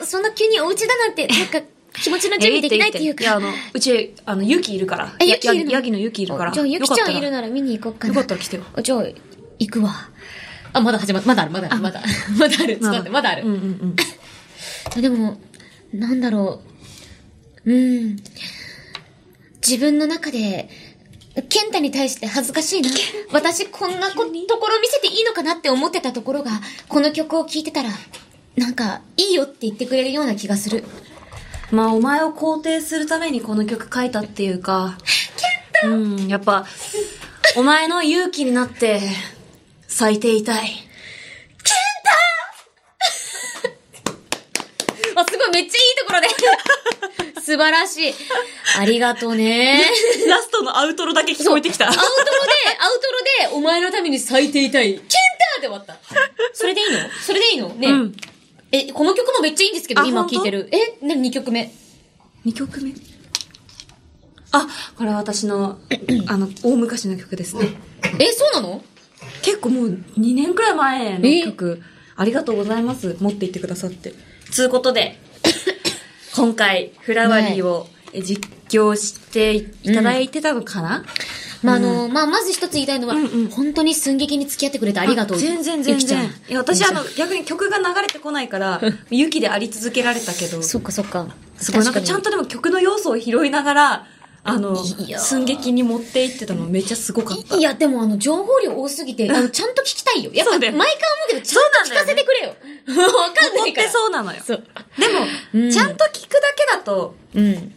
Speaker 2: え、そんな急にお家だなんて、なんか、気持ちの準備できないっていうか。
Speaker 1: いや、あの、うち、あの、ユキいるから。
Speaker 2: えユキいるの？
Speaker 1: ヤギのユキいるから。
Speaker 2: じゃあ、ゆきちゃんいる
Speaker 1: よ
Speaker 2: なら見に行こっかな。
Speaker 1: よかったら来てよ。
Speaker 2: じゃあ、行くわ。あ、まだ始まっまだある、まだある、まだ。[laughs] まだある。ちょっと待って、まだある。
Speaker 1: うんうんうん。
Speaker 2: でも、なんだろう。うん。自分の中で、健太に対して恥ずかしいな。私こんなこところ見せていいのかなって思ってたところが、この曲を聴いてたら、なんか、いいよって言ってくれるような気がする。
Speaker 1: まあ、お前を肯定するためにこの曲書いたっていうか。うん、やっぱ、お前の勇気になって、咲いていたい。
Speaker 2: あ、すごい、めっちゃいいところで。[laughs] 素晴らしい。ありがとうね。[laughs]
Speaker 1: ラストのアウトロだけ聞こえてきた。
Speaker 2: アウトロで、アウトロで、お前のために咲いていたい。ケンターって終わった。それでいいの？それでいいの？ね、
Speaker 1: うん
Speaker 2: え、この曲もめっちゃいいんですけど、今聴いてる。え、なに2曲目。
Speaker 1: 2曲目あ、これは私の、[clears throat] あの、大昔の曲ですね。
Speaker 2: え、そうなの？
Speaker 1: 結構もう2年くらい前の曲。ありがとうございます。持っていってくださって。つうことで、今回、フラワリーをえ実況していただいてたのかな、
Speaker 2: まあ、あの、まあ、まず一つ言いたいのは、
Speaker 1: うんうん。
Speaker 2: 本当に寸劇に付き合ってくれてありがとう。
Speaker 1: 全然全然。いや、私あの、逆に曲が流れてこないから、雪であり続けられたけど、す [laughs]
Speaker 2: そっかそっか。
Speaker 1: ごいなんかちゃんとでも曲の要素を拾いながら、あの寸劇に持っていってたのめっちゃすごかった。
Speaker 2: いや、でもあの、情報量多すぎて、[laughs] あの、ちゃんと聞きたいよ。やっぱ、毎回思うけど、ちゃんと聞かせてくれよ。わかんないから。[laughs]
Speaker 1: そうなのよ。
Speaker 2: そう。
Speaker 1: でも、
Speaker 2: うん
Speaker 1: ちゃんと聞くだけだと、
Speaker 2: うん。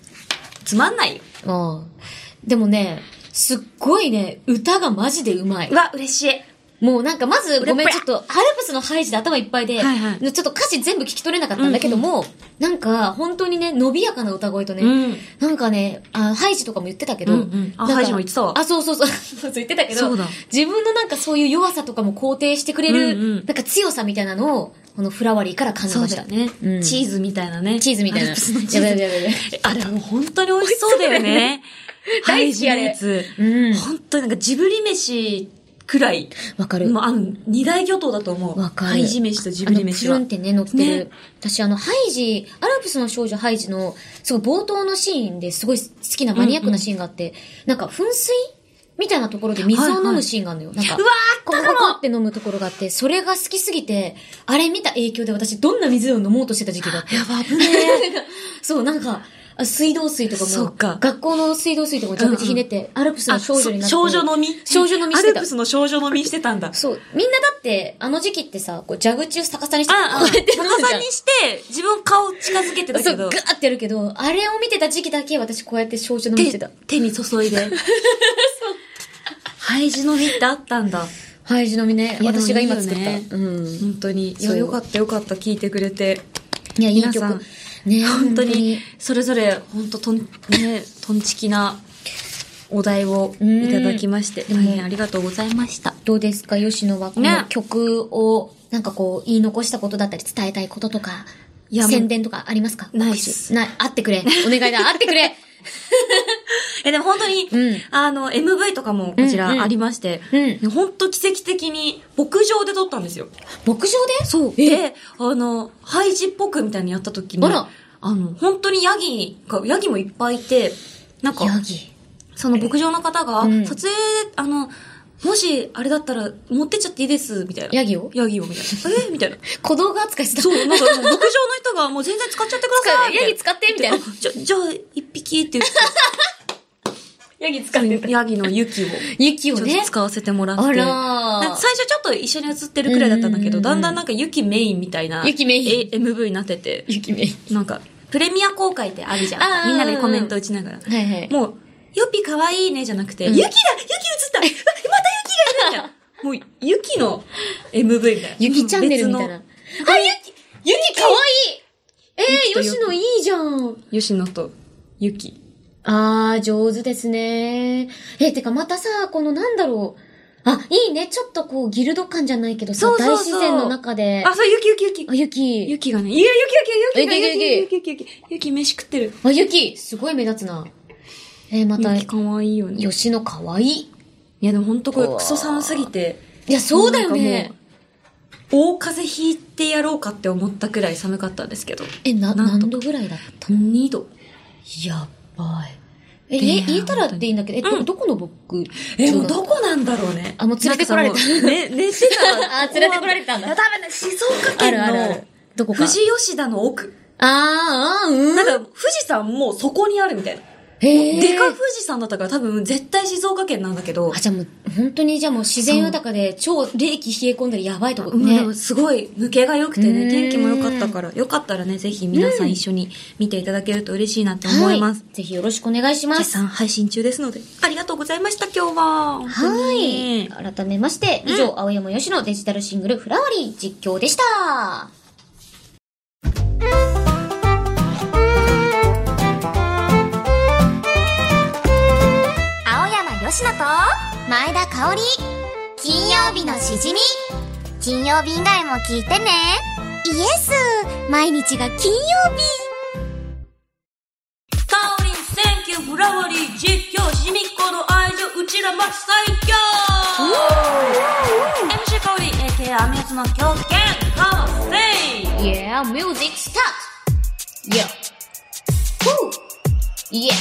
Speaker 1: つまんないよ。
Speaker 2: ああ。でもね、すっごいね、歌がマジでうまい。
Speaker 1: うわ、嬉しい。
Speaker 2: もうなんかまず、ごめん、ちょっと、ハルプスのハイジで頭いっぱいで、
Speaker 1: はいはい。
Speaker 2: ちょっと歌詞全部聞き取れなかったんだけども、なんか、本当にね、伸びやかな歌声とね、
Speaker 1: うん。
Speaker 2: なんかね、あハイジとかも言ってたけど、
Speaker 1: うんうん。あハイジも言ってたわ。
Speaker 2: あ、そうそうそう、そう言ってたけど、自分のなんかそういう弱さとかも肯定してくれる、
Speaker 1: うんうん。
Speaker 2: なんか強さみたいなのを、このフラワリーから感じました。
Speaker 1: そうね。
Speaker 2: うん。
Speaker 1: チーズみたいなね。
Speaker 2: チーズみたいな。やばいやばいや
Speaker 1: あれはもう本当に美味しそうだよね。[laughs]
Speaker 2: 大
Speaker 1: イジのやつ。
Speaker 2: うん。
Speaker 1: 本当になんかジブリ飯くらい。
Speaker 2: わかる。
Speaker 1: もうあの、二大巨頭だと思う。
Speaker 2: わかる。
Speaker 1: ハイジ飯とジブリ飯は。
Speaker 2: あのプルンってね、乗ってる。
Speaker 1: ね
Speaker 2: 私、あの、ハイジ、アルプスの少女ハイジの、すごい冒頭のシーンですごい好きなマニアックなシーンがあって、なんか、噴水みたいなところで水を飲むシーンがあるのよ。なんか、
Speaker 1: うわー
Speaker 2: コ
Speaker 1: あっ
Speaker 2: て飲むところがあって、それが好きすぎて、あれ見た影響で私、どんな水を飲もうとしてた時期があって。
Speaker 1: やば、危ね [laughs]
Speaker 2: そう、なんか、あ水道水とかも、
Speaker 1: そっか
Speaker 2: 学校の水道水とかも蛇口ひねって、アルプスの少女になって。
Speaker 1: 少女飲み？
Speaker 2: 少女飲みしてた
Speaker 1: アルプ。スの少女飲みしてたんだ。
Speaker 2: そう。みんなだって、あの時期ってさ、こう蛇口を逆さにして、こ
Speaker 1: 逆さにして、自分顔近づけてた
Speaker 2: そう、
Speaker 1: けど
Speaker 2: ガ、ーってやるけど、あれを見てた時期だけ私こうやって少女飲みして
Speaker 1: 手
Speaker 2: た。
Speaker 1: 手に注いで。[laughs] ハイジ飲みってあったんだ。
Speaker 2: ハイジ飲みね。私が今作った。うん。
Speaker 1: 本当に。いや、
Speaker 2: そう
Speaker 1: よかったよかった、聞いてくれて。
Speaker 2: いや、いい曲。ね。
Speaker 1: 本当に、それぞれ、本当とん、ね、とんちきなお題をいただきまして、大変ありがとうございました。
Speaker 2: どうですか？吉野はこ
Speaker 1: ね。
Speaker 2: の曲を、なんかこう、言い残したことだったり伝えたいこととか、宣伝とかありますか？
Speaker 1: ないっす。
Speaker 2: ない、あってくれ。お願いだ、あってくれ [laughs]
Speaker 1: え、でも本当に、
Speaker 2: うん。
Speaker 1: あの、MV とかもこち
Speaker 2: うんうん。
Speaker 1: らありまして、
Speaker 2: うん。
Speaker 1: 本当奇跡的に牧場で撮ったんですよ。
Speaker 2: 牧場で？
Speaker 1: そう。で、あの、ハイジっぽくみたいにやった時に、
Speaker 2: あ
Speaker 1: の、本当にヤギが、ヤギもいっぱいいて、なんか、
Speaker 2: ヤギ。
Speaker 1: その牧場の方が、
Speaker 2: うん。
Speaker 1: 撮影、あの、もし、あれだったら、持ってっちゃっていいです、みたいな。
Speaker 2: ヤギを？
Speaker 1: ヤギを、みたいな。え？みたいな。
Speaker 2: 小道具扱いしてた。
Speaker 1: そう、なんか、牧場の人が、もう全然使っちゃってください。
Speaker 2: ヤギ使ってみたいな
Speaker 1: あ [laughs] じゃ、じゃあ、一匹って言って、[laughs]
Speaker 2: ヤギ使ってた。
Speaker 1: ヤギの雪を、
Speaker 2: 雪をね
Speaker 1: ちょっと。使わせてもらって。
Speaker 2: あら
Speaker 1: 最初ちょっと一緒に映ってるくらいだったんだけど、だんだんなんか雪メインみたいな。
Speaker 2: 雪メイン
Speaker 1: え MV になってて。
Speaker 2: 雪メイ
Speaker 1: なんか、プレミア公開ってあるじゃん。みんなでコメント打ちながら。
Speaker 2: ン。はいはい。
Speaker 1: もう、ヨッピ可愛いねじゃなくて、
Speaker 2: うん
Speaker 1: 雪だ雪映ったまた雪がいるみたいな。もう、雪の MV みたいな。
Speaker 2: 雪チャンネルみたいな。あ。雪雪かわいいえー、
Speaker 1: 雪と雪
Speaker 2: 吉野いいじゃん。
Speaker 1: 吉野と雪。
Speaker 2: あー、上手ですね。え、てかまたさ、このなんだろう。あ、いいね。ちょっとこう、ギルド感じゃないけどさ、
Speaker 1: そうそうそう
Speaker 2: 大自然の中で。
Speaker 1: あ、そう、雪雪雪
Speaker 2: あ、。雪。
Speaker 1: 雪がね、いや、雪雪雪雪
Speaker 2: 雪
Speaker 1: 雪雪雪雪飯食ってる。
Speaker 2: あ、雪。すごい目立つな。えーまた、
Speaker 1: 雪可愛いよね。
Speaker 2: 吉野かわいい。
Speaker 1: いやでもほんとこれクソ寒すぎて。
Speaker 2: いや、そうだよね
Speaker 1: 大風邪ひいてやろうかって思ったくらい寒かったんですけど。
Speaker 2: え、な、何度ぐらいだった
Speaker 1: 2度。
Speaker 2: やばい。え、
Speaker 1: で
Speaker 2: 言えたらっていいんだけど、え、ど、この僕？
Speaker 1: え、もうどこなんだろうね。
Speaker 2: あもう連れてこられた
Speaker 1: ね、[laughs] 寝てた
Speaker 2: あ連れてこられたんだ
Speaker 1: 多分ね、静岡
Speaker 2: あ
Speaker 1: 県の。
Speaker 2: どこか。
Speaker 1: 富士吉田の奥。
Speaker 2: あー、あー、うん。
Speaker 1: なんか、富士山もそこにあるみたいな。でか富士山だったから多分絶対静岡県なんだけど。
Speaker 2: あ、じゃあもう、本当にじゃあもう自然豊かで超冷気冷え込んだりやばいとこ
Speaker 1: うん、
Speaker 2: ね
Speaker 1: すごい抜けが良くて
Speaker 2: う
Speaker 1: ね、
Speaker 2: ん
Speaker 1: 天気も良かったから、よかったらね、ぜひ皆さん一緒に見ていただけると嬉しいなって思います。
Speaker 2: はい。ぜひよろしくお願いします。
Speaker 1: 絶賛配信中ですので、ありがとうございました、今日は。
Speaker 2: は
Speaker 1: に
Speaker 2: い。改めまして、以上、青山よしのデジタルシングル、フラワリー実況でした。
Speaker 4: 青山よしのと？前田香織金曜日のしじみ金曜日以外も聞いてねイエス毎日が金曜日
Speaker 1: カオリン、Thank you, フラワリー、実況、しみっこの愛情、うちらマ最強 !MC カオリン、AKA アミューズの狂犬、カモセイ
Speaker 2: Yeah, music start! Yeah! Woo! Yeah!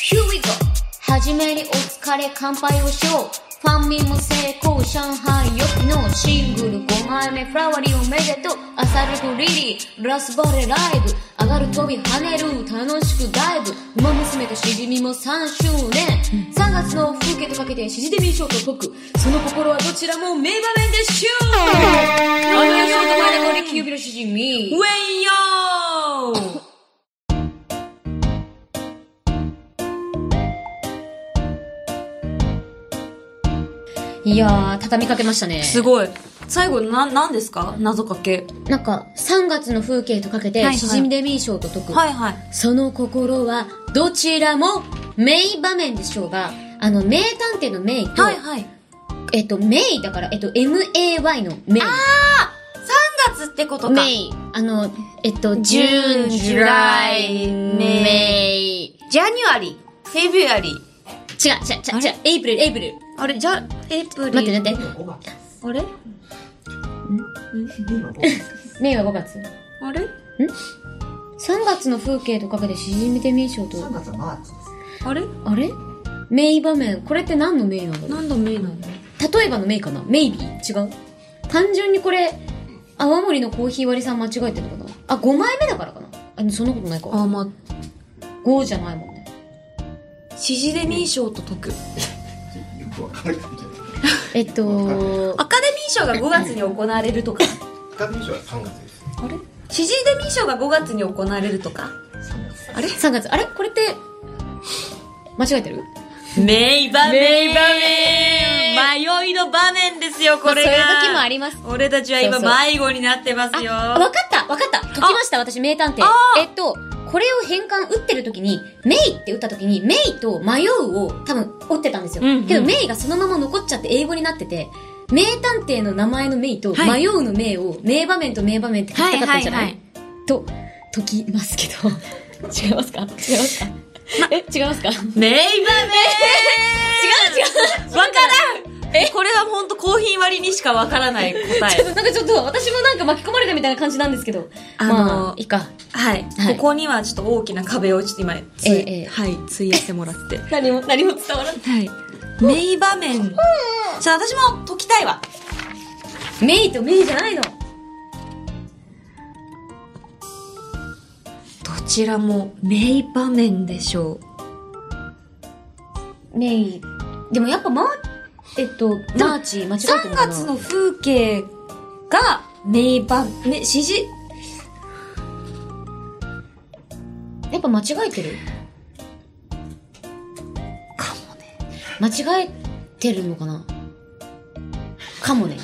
Speaker 2: Here we go! はじめにお疲れ乾杯をしよう。ファンミも成功上海よきのシングル5枚目フラワリーおめでとう。アサルとリリー。ラスバレライブ。上がる飛び跳ねる楽しくダイブ。馬娘としじみも3周年。3月の風景とかけてしじデミー賞と解く。その心はどちらも名場面でしょう。あの予想と前でしじみ。
Speaker 1: ウェイ
Speaker 2: いやー、畳みかけましたね。
Speaker 1: すごい。最後、な、何ですか？謎かけ。
Speaker 2: なんか、3月の風景とかけて、
Speaker 1: はいはい
Speaker 2: しじみデミー賞と解く。
Speaker 1: はいはい。
Speaker 2: その心は、どちらも、名場面でしょうが、あの、名探偵の名と、
Speaker 1: はいはい。
Speaker 2: えっと、名だから、えっと、MAY の名。
Speaker 1: 3月ってことか。
Speaker 2: 名。あの、えっと、ジ
Speaker 1: ジューン
Speaker 2: ジュライ、
Speaker 1: メ
Speaker 2: メイ。
Speaker 1: ジャニュアリ？ー、フェブュアリ？ー。
Speaker 2: 違う、違う、違う、違う、エイプリル、エイプリル。
Speaker 1: あれ、じゃ、エイプリ
Speaker 2: 待って、待って。
Speaker 3: 5月。
Speaker 1: あれ？
Speaker 3: 今5月。
Speaker 2: 名は5月。
Speaker 1: あれ
Speaker 2: ？3月の風景とかけて、しじみデミー賞と、
Speaker 3: 3月はマーチです。
Speaker 1: あれ？
Speaker 2: あれ？名場面。これって何の名なんだろう？
Speaker 1: 何のメイなの
Speaker 2: 例えばのメイかな？メイビー違う？単純にこれ、泡盛のコーヒー割りさん間違えてるのかな？あ、5枚目だからかな？あ、そんなことないか。
Speaker 1: あ、まあ、
Speaker 2: 5じゃないもんね。
Speaker 1: シジデミー賞と解く。
Speaker 2: えっと、
Speaker 1: アカデミー賞が5月に行われるとか。
Speaker 3: アカデミー賞は3月です
Speaker 1: あれ？シジデミー賞が5月に行われるとか。あれ
Speaker 2: ？3月。あれ？これって、間違えてる？
Speaker 1: 名場面
Speaker 2: 名場
Speaker 1: 迷いの場面ですよ、これが。
Speaker 2: そういう時もあります。
Speaker 1: 俺たちは今迷子になってますよ。
Speaker 2: あ、わかったわかった解きました私、名探偵
Speaker 1: あ。
Speaker 2: えっと、これを変換打ってる時に、メイって打った時に、メイと迷うを多分打ってたんですよ。
Speaker 1: うんうん。
Speaker 2: けど、メイがそのまま残っちゃって英語になってて、名探偵の名前のメイと、
Speaker 1: はい。
Speaker 2: 迷うのメイを、名場面と名場面って書きたかったんじゃない,、
Speaker 1: はいはい
Speaker 2: と、解きますけど。[laughs] 違いますか？違いますか、え、違いますか？違う
Speaker 1: 名場面！[laughs]
Speaker 2: 違う。
Speaker 1: わからんえ？これはほんとコーヒー割りにしかわからない答 [laughs]
Speaker 2: ちょっ
Speaker 1: え。
Speaker 2: となんかちょっと私もなんか巻き込まれたみたいな感じなんですけど。
Speaker 1: あの
Speaker 2: まあ、いいか。
Speaker 1: はい、
Speaker 2: はい
Speaker 1: ここにはちょっと大きな壁をちょっと今、つ
Speaker 2: ええええ
Speaker 1: はい、費やしてもらって。[laughs]
Speaker 2: 何も、何も伝わらない。
Speaker 1: はい。名場面。じゃあ私も解きたいわ。
Speaker 2: メイとメイじゃないの。
Speaker 1: どちらも名場面でしょう。
Speaker 2: メイ。でもやっぱま、えっと、マーチ間違えてる
Speaker 1: 3
Speaker 2: のかな？
Speaker 1: 月の風景が名場面、指示、
Speaker 2: やっぱ間違えてる？
Speaker 1: かもね。
Speaker 2: 間違えてるのかな？かもね。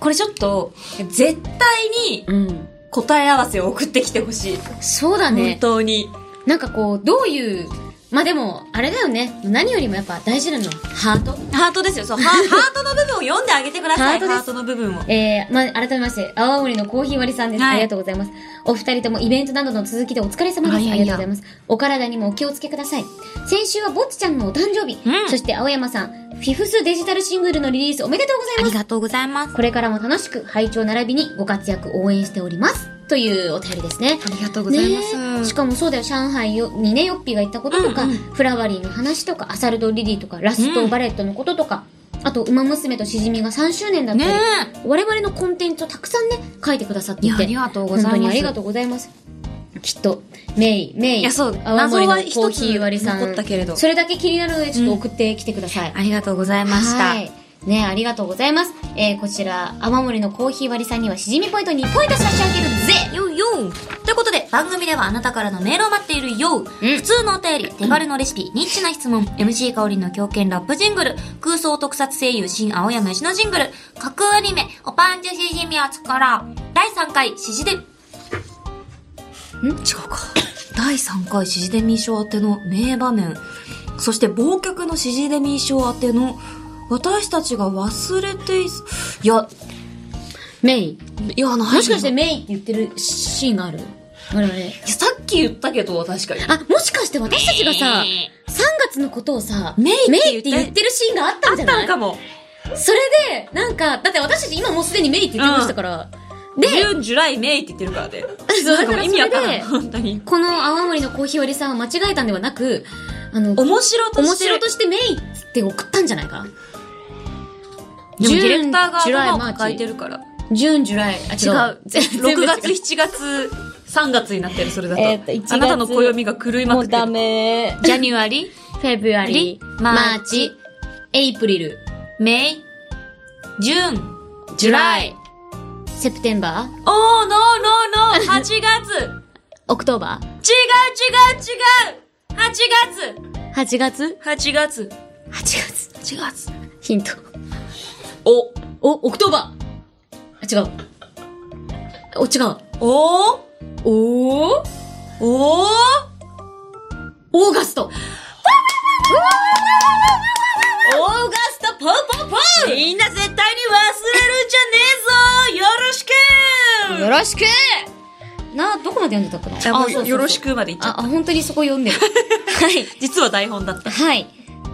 Speaker 1: これちょっと、絶対に
Speaker 2: うん。
Speaker 1: 答え合わせを送ってきてほしい。
Speaker 2: そうだね
Speaker 1: 本。当に。
Speaker 2: なんかこう、どういう、まあでも、あれだよね。何よりもやっぱ大事なのは、ハート。
Speaker 1: ハートですよ。そう、ハ [laughs] ハートの部分を読んであげてください。
Speaker 2: ハート
Speaker 1: ハートの部分を。
Speaker 2: えー、まあ、改めまして、青森のコーヒー割りさんです。
Speaker 1: はい
Speaker 2: ありがとうございます。お二人ともイベントなどの続きでお疲れ様です。ありがとうございます。お体にもお気をつけください。先週はぼっちちゃんのお誕生日。
Speaker 1: うん
Speaker 2: そして青山さん、フィフスデジタルシングルのリリースおめでとうございます。
Speaker 1: がとうございます。
Speaker 2: これからも楽しく、拝聴並びにご活躍応援しております。というお便りですね。
Speaker 1: ありがとうございます。
Speaker 2: ねえしかもそうだよ、上海よにね、ヨッピーが言ったこととか、
Speaker 1: うんうん
Speaker 2: フラワリーの話とか、アサルドリリーとか、ラストバレットのこととか、あと、馬娘としじみが3周年だったり、
Speaker 1: ね
Speaker 2: 我々のコンテンツをたくさんね、書いてくださっていて、
Speaker 1: ありがとうございます
Speaker 2: 本当にありがとうございます。きっと、メイ、メイ、
Speaker 1: いやそう
Speaker 2: 青森のコーヒー割りさん、
Speaker 1: 残ったけれど
Speaker 2: それだけ気になるので、ちょっと送ってきてください。
Speaker 1: ありがとうございました。
Speaker 2: はい。ねありがとうございます。えー、こちら、泡盛のコーヒー割りさんにはしじみポイント2ポイント差し上げるぜ。
Speaker 1: よよということで、番組ではあなたからのメールを待っているよ、普通のお便り、手軽のレシピ、ニッチな質問、MC 香りの狂犬ラップジングル、空想特撮声優新青山吉のジングル、架空アニメ、おパンチしじみを作ろう。第3回、しじで、ん？違うか。第3回、しじでみー賞宛ての名場面、そして、忘却のしじでみー賞宛ての、私たちが忘れていす、いや、
Speaker 2: メイ？
Speaker 1: いや、ない
Speaker 2: もしかしてメイって言ってるシーンがある？我々。
Speaker 1: さっき言ったけど、確かに。
Speaker 2: あ、もしかして私たちがさ、3月のことをさ、
Speaker 1: メイって言った
Speaker 2: メイって言ってるシーンがあったんじゃない？
Speaker 1: かも。
Speaker 2: それで、なんか、だって私たち今もうすでにメイって言ってましたから、
Speaker 1: で、
Speaker 2: で、
Speaker 1: ジュン、ジュライ、メイって言ってるからね。
Speaker 2: そうだから
Speaker 1: 意味わからん。
Speaker 2: それで
Speaker 1: 本当に。
Speaker 2: この泡盛のコーヒー割りさんは間違えたんではなく、あの、
Speaker 1: 面白として。
Speaker 2: 面白としてメイって送ったんじゃないか？な
Speaker 1: でもディレクターが
Speaker 2: ジュライ
Speaker 1: 頭を
Speaker 2: マーチ
Speaker 1: 抱えてるから。
Speaker 2: ジュン、ジュライ、あ、違
Speaker 1: 違
Speaker 2: う
Speaker 1: う。。6月、7月、3月になってる、それだと。
Speaker 2: えーと1月
Speaker 1: あなたの暦が狂いまくってる。
Speaker 2: メ
Speaker 1: ジャニュアリ、
Speaker 2: フェブラリー、マ
Speaker 1: マ
Speaker 2: ーチApril、May、June、July。September、
Speaker 1: おー、 no no no、8月。違 [laughs] う
Speaker 2: October、
Speaker 1: 違う違う !8 月
Speaker 2: 8月
Speaker 1: !8 月。
Speaker 2: 8月。
Speaker 1: 8月。
Speaker 2: ヒント。
Speaker 1: お、
Speaker 2: お、 October。あ、違う。お、違う。
Speaker 1: おー
Speaker 2: おー
Speaker 1: おー
Speaker 2: オーガスト。オーガスト、ポンポンポン
Speaker 1: みんな絶対に忘れるんじゃねえぞよろしく
Speaker 2: よろしくな、どこまで読んでたっけな？
Speaker 1: あもうよろしくまで言っちゃっ
Speaker 2: あ、あ本当にそこ読んでる。[laughs] はい。
Speaker 1: た。実は台本だった。
Speaker 2: はい。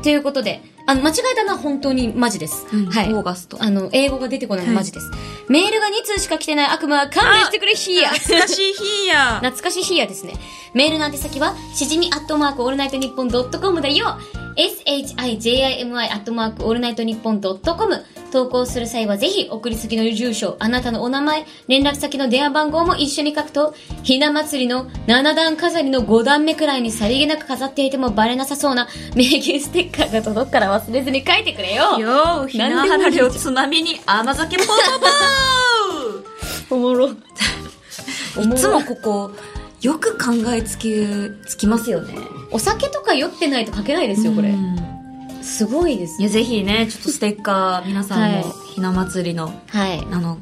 Speaker 2: ということで、あの、間違えたのは本当にマジです。
Speaker 1: うん
Speaker 2: はい。
Speaker 1: オーガスト
Speaker 2: あの、英語が出てこないのマジです。メールが2通しか来てない悪魔は勘弁してくれ、ヒーヤ
Speaker 1: 懐かしい日や。
Speaker 2: 懐かしいヒーヤですね。メールの宛先は、しじみアットマークオールナイトニッポンドットコムだよ。Shijimi アットマークオールナイトニッポンドットコム。投稿する際はぜひ送り先の住所、あなたのお名前、連絡先の電話番号も一緒に書くと、ひな祭りの7段飾りの5段目くらいにさりげなく飾っていてもバレなさそうな名言ステッカーが届くから忘れずに書いてくれよ。
Speaker 1: よー、ひなはらりをつまみに甘酒ポンポンポン [laughs]
Speaker 2: おもろ。[laughs]
Speaker 1: いつもここ、よく考えつき、つきますよね。
Speaker 2: お酒とか酔ってないと書けないですよ、これ
Speaker 1: う。ん
Speaker 2: すごいです
Speaker 1: い。や、ぜひね、ちょっとステッカー、皆さんも
Speaker 2: はい、
Speaker 1: ひな祭りの、
Speaker 2: はい。
Speaker 1: あの、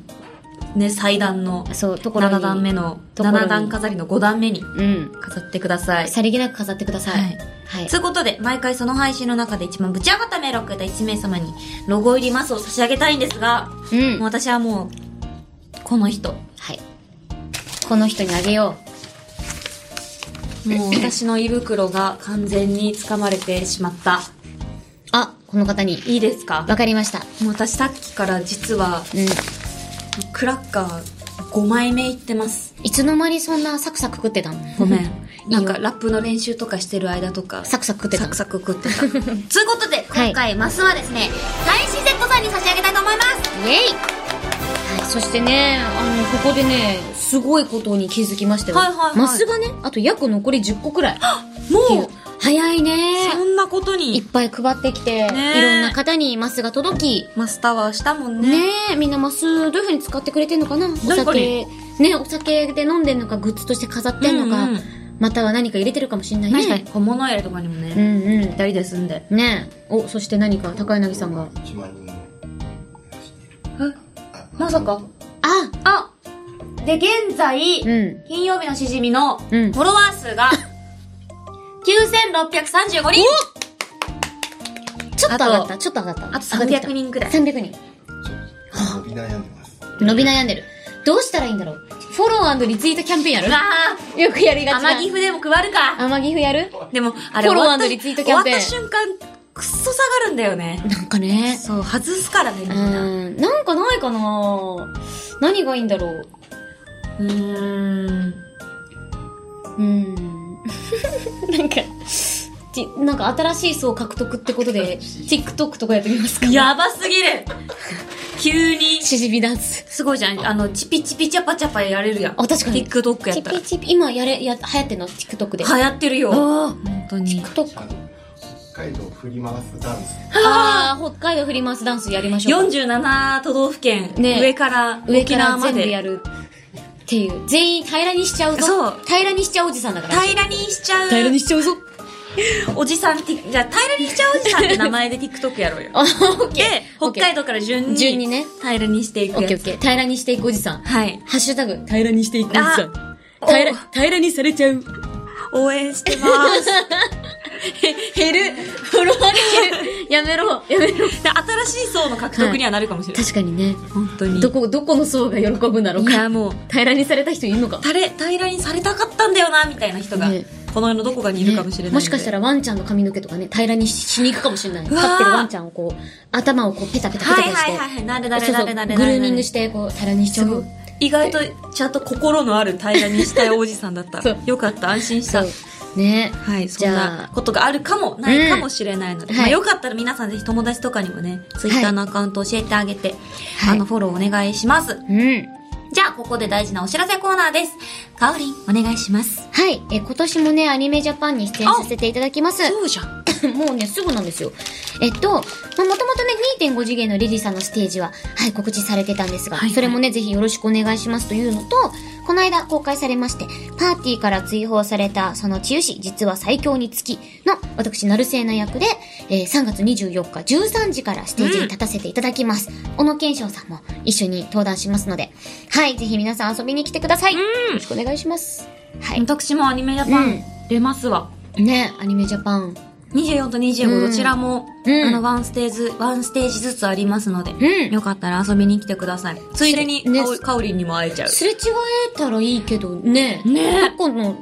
Speaker 1: ね、祭壇の、
Speaker 2: そう、ところに。
Speaker 1: 7段目の、
Speaker 2: ところに
Speaker 1: 7段飾りの5段目に
Speaker 2: うん。
Speaker 1: 飾ってください。
Speaker 2: さりげなく飾ってください。
Speaker 1: はい
Speaker 2: はい。
Speaker 1: ということで、毎回その配信の中で一番ぶち上がったメールをくれた1名様に、ロゴ入りマスを差し上げたいんですが、
Speaker 2: うん
Speaker 1: もう。私はもう、この人。
Speaker 2: はい。この人にあげよ
Speaker 1: もう私の胃袋が完全に掴まれてしまった。
Speaker 2: う。あ、この方に。
Speaker 1: いいですか？
Speaker 2: わかりました。
Speaker 1: もう私さっきから実は、
Speaker 2: うん。
Speaker 1: クラッカー5枚目いってます。
Speaker 2: いつの間にそんなサクサク食ってたの？
Speaker 1: ごめん。[laughs] なんかラップの練習とかしてる間とか、
Speaker 2: サクサク食ってたの
Speaker 1: サクサク食ってた。[laughs] ということで、
Speaker 2: はい
Speaker 1: 今回マスはですね、大自然子さんに差し上げたいと思います
Speaker 2: イェイはい、そしてね、あの、ここでね、すごいことに気づきましたよ。
Speaker 1: はいはいはい
Speaker 2: マスがね、あと約残り10個くらい。
Speaker 1: も
Speaker 2: う？早いね
Speaker 1: そんなこと
Speaker 2: いっ
Speaker 1: に、
Speaker 2: ぱい配ってきて、
Speaker 1: ねえ
Speaker 2: いろんな方にマスが届き、
Speaker 1: マスタワーしたもんね。
Speaker 2: ねえ、みんなマスどういう風に使ってくれてんのかな？お酒、ねお酒で飲んでんのか、グッズとして飾ってんのか、
Speaker 1: うんうん
Speaker 2: または何か入れてるかもしんないね。
Speaker 1: 確かに、小物入れとかにもね、
Speaker 2: うんうん。
Speaker 1: 二人で住んで。
Speaker 2: ねえ。お、そして何か、高柳さんが。
Speaker 3: 1万人
Speaker 1: まさか。
Speaker 2: あ
Speaker 1: あ。で、現在、
Speaker 2: うん。
Speaker 1: 金曜日のしじみの、フ
Speaker 2: うん。
Speaker 1: ォロワー数が、[laughs] 9635人。
Speaker 2: ちょっと上がった、
Speaker 1: あ
Speaker 2: ちょっと上がった。
Speaker 1: あと
Speaker 2: 上がってきた
Speaker 1: 300人くらい。
Speaker 2: 300人。
Speaker 3: 伸び悩んでます。
Speaker 2: 伸び悩んでる。どうしたらいいんだろう。フォローリツイートキャンペーンやる？
Speaker 1: うわ
Speaker 2: よくやり
Speaker 1: ー
Speaker 2: がちな。
Speaker 1: 甘岐阜でも配るか。
Speaker 2: 甘岐阜やる？
Speaker 1: でも、あれ
Speaker 2: フォロー
Speaker 1: 終わった
Speaker 2: リツイートキャンペーン。
Speaker 1: 終わった瞬間、くっそ下がるんだよね。
Speaker 2: なんかね。
Speaker 1: そう、外すからね、み
Speaker 2: うん
Speaker 1: な。
Speaker 2: ん。なんかないかな何がいいんだろう
Speaker 1: うーん。
Speaker 2: うーん。[laughs] なんか、ちなんか新しい層獲得ってことで、TikTok とかやってみますか？
Speaker 1: やばすぎる急に。
Speaker 2: しじみダンス。
Speaker 1: すごいじゃん。あの、チピチピチャパチャパやれるやん。
Speaker 2: あ確かに
Speaker 1: TikTok やったら。
Speaker 2: チピチピ、今やれ、や、流行ってんの ?TikTok で。
Speaker 1: 流行ってるよ。
Speaker 2: あ
Speaker 1: 本当に。
Speaker 2: あ、TikTok？
Speaker 3: 海道振り回すダンス
Speaker 2: ああ、北海道振り回すダンスやりましょうか。
Speaker 1: 47都道府県、
Speaker 2: ね
Speaker 1: 上から沖
Speaker 2: 上から
Speaker 1: 縄まで。
Speaker 2: 全部やる。っていう。全員平らにしちゃうぞ。
Speaker 1: そう
Speaker 2: 平らにしちゃうおじさんだから。
Speaker 1: 平らにしちゃう。
Speaker 2: 平らにしちゃうぞ。[laughs]
Speaker 1: おじさん、じゃあ、平らにしちゃうおじさんって名前で TikTok やろうよ。
Speaker 2: あ、[laughs] オッケ
Speaker 1: で、
Speaker 2: ー。
Speaker 1: 北海道から順に、
Speaker 2: 順にね
Speaker 1: 平らにしていくやつ。
Speaker 2: オッケーオッケー。平らにしていくおじさん。
Speaker 1: はい。
Speaker 2: ハッシュタグ、平らにしていくおじさん。
Speaker 1: あ
Speaker 2: 平ら
Speaker 1: お、
Speaker 2: 平らにされちゃう。
Speaker 1: 応援してます。[laughs]
Speaker 2: 減る。フォロワーが減る。やめろ。やめろ。
Speaker 1: で新しい層の獲得にはなるかもしれない。
Speaker 2: 確かにね。
Speaker 1: 本当に。
Speaker 2: どこ、どこの層が喜ぶんだろうか。
Speaker 1: いや、もう、
Speaker 2: 平らにされた人いるのか。
Speaker 1: たれ、平らにされたかったんだよな、みたいな人が、
Speaker 2: ね
Speaker 1: この世のどこかにいるかもしれないんで、
Speaker 2: もしかしたらワンちゃんの髪の毛とかね、平らにししに行くかもしれない。飼ってるワンちゃんをこう、頭をこうペタペタペタ
Speaker 1: はい
Speaker 2: ペタして。
Speaker 1: はいはいはい、なるなるなるなる
Speaker 2: グルーミングして、こう、平らにしちゃうよ。
Speaker 1: 意外と、ちゃんと心のある平らにしたいおじさんだった。よかった、安心した。
Speaker 2: ね
Speaker 1: はい、そんな
Speaker 2: あ
Speaker 1: ことがあるかも、ないかもしれないので、
Speaker 2: うん
Speaker 1: まあ、
Speaker 2: はい
Speaker 1: よかったら皆さんぜひ友達とかにもね、ツイッターのアカウント教えてあげて、
Speaker 2: はい
Speaker 1: あの、フォローお願いします。
Speaker 2: うん。
Speaker 1: じゃあ、ここで大事なお知らせコーナーです。かおりん、お願いします。
Speaker 2: はい。え、今年もね、アニメジャパンに出演させていただきます。
Speaker 1: うじゃん。[laughs]
Speaker 2: もうね、すぐなんですよ。えっと、まあ、もともとね、2.5次元のリリーさんのステージは、はい、告知されてたんですが、
Speaker 1: はいはい
Speaker 2: それもね、ぜひよろしくお願いしますというのと、この間公開されまして、パーティーから追放された、その治癒士、実は最強につきの、私、ナルセーナ役で、えー3月24日13時からステージに立たせていただきます。小野健翔さんも一緒に登壇しますので、はい、ぜひ皆さん遊びに来てください。よろしくお願いします。はい。
Speaker 1: 私もアニメジャパ
Speaker 2: うん
Speaker 1: ン出ますわ。
Speaker 2: ね、アニメジャパン。
Speaker 1: 24と25どちらも、
Speaker 2: うん
Speaker 1: あの、ワンステージ、ワンステージずつありますので、
Speaker 2: うん
Speaker 1: よかったら遊びに来てください。ついでに、
Speaker 2: ね
Speaker 1: かおりんにも会えちゃう。
Speaker 2: すれ違えたらいいけど、ね
Speaker 1: ね
Speaker 2: どこの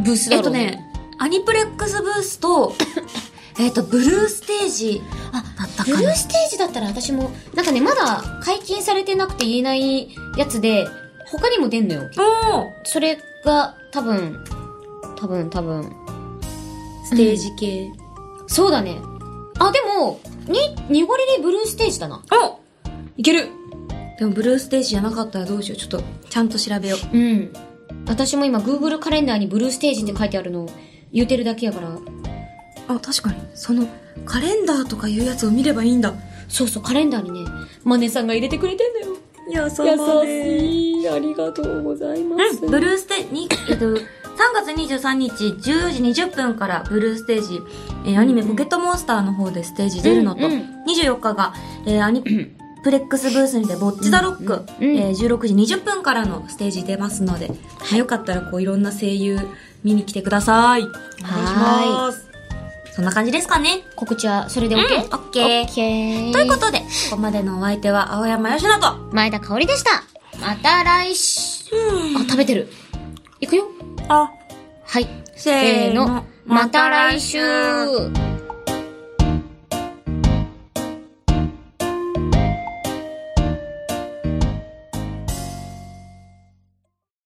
Speaker 2: ブース
Speaker 1: えっと
Speaker 2: だろう？ね。
Speaker 1: ね、アニプレックスブースと、[laughs] えっと、ブルーステージ
Speaker 2: あ、
Speaker 1: だったかな
Speaker 2: ブルー。ステージだったら私も、なんかね、まだ解禁されてなくて言えないやつで、他にも出んのよ。それが、多分、多分、多分。
Speaker 1: ステージ系。
Speaker 2: そうだね。あ、でも、に、ニゴリリブルーステージだな。
Speaker 1: おいけるでもブルーステージじゃなかったらどうしよう。ちょっと、ちゃんと調べよう。
Speaker 2: うん。私も今 Google カレンダーにブルーステージって書いてあるのを言うてるだけやから。
Speaker 1: あ、確かに。その、カレンダーとかいうやつを見ればいいんだ。
Speaker 2: そうそう、カレンダーにね、マネさんが入れてくれてんだよ。優しい。ありがとうございます。
Speaker 1: うん、ブルーステに、えっと、3月23日14時20分からブルーステージ、えーアニメポケットモンスターの方でステージ出るのと、
Speaker 2: うんうん
Speaker 1: 24日が、えーアニ [clears throat] プレックスブースにてボッチザロック、
Speaker 2: うんうん
Speaker 1: えー16時20分からのステージ出ますので、まあよかったらこういろんな声優見に来てください。お願いします。そんな感じですかね。
Speaker 2: 告知はそれで OK?、
Speaker 1: うんオッケー
Speaker 2: オッケー。
Speaker 1: ということで、ここまでのお相手は青山よしのと、
Speaker 2: 前田香織でした。また来週。あ、食べてる。いくよ。
Speaker 1: あ、
Speaker 2: はい。
Speaker 1: せーの
Speaker 2: また来週。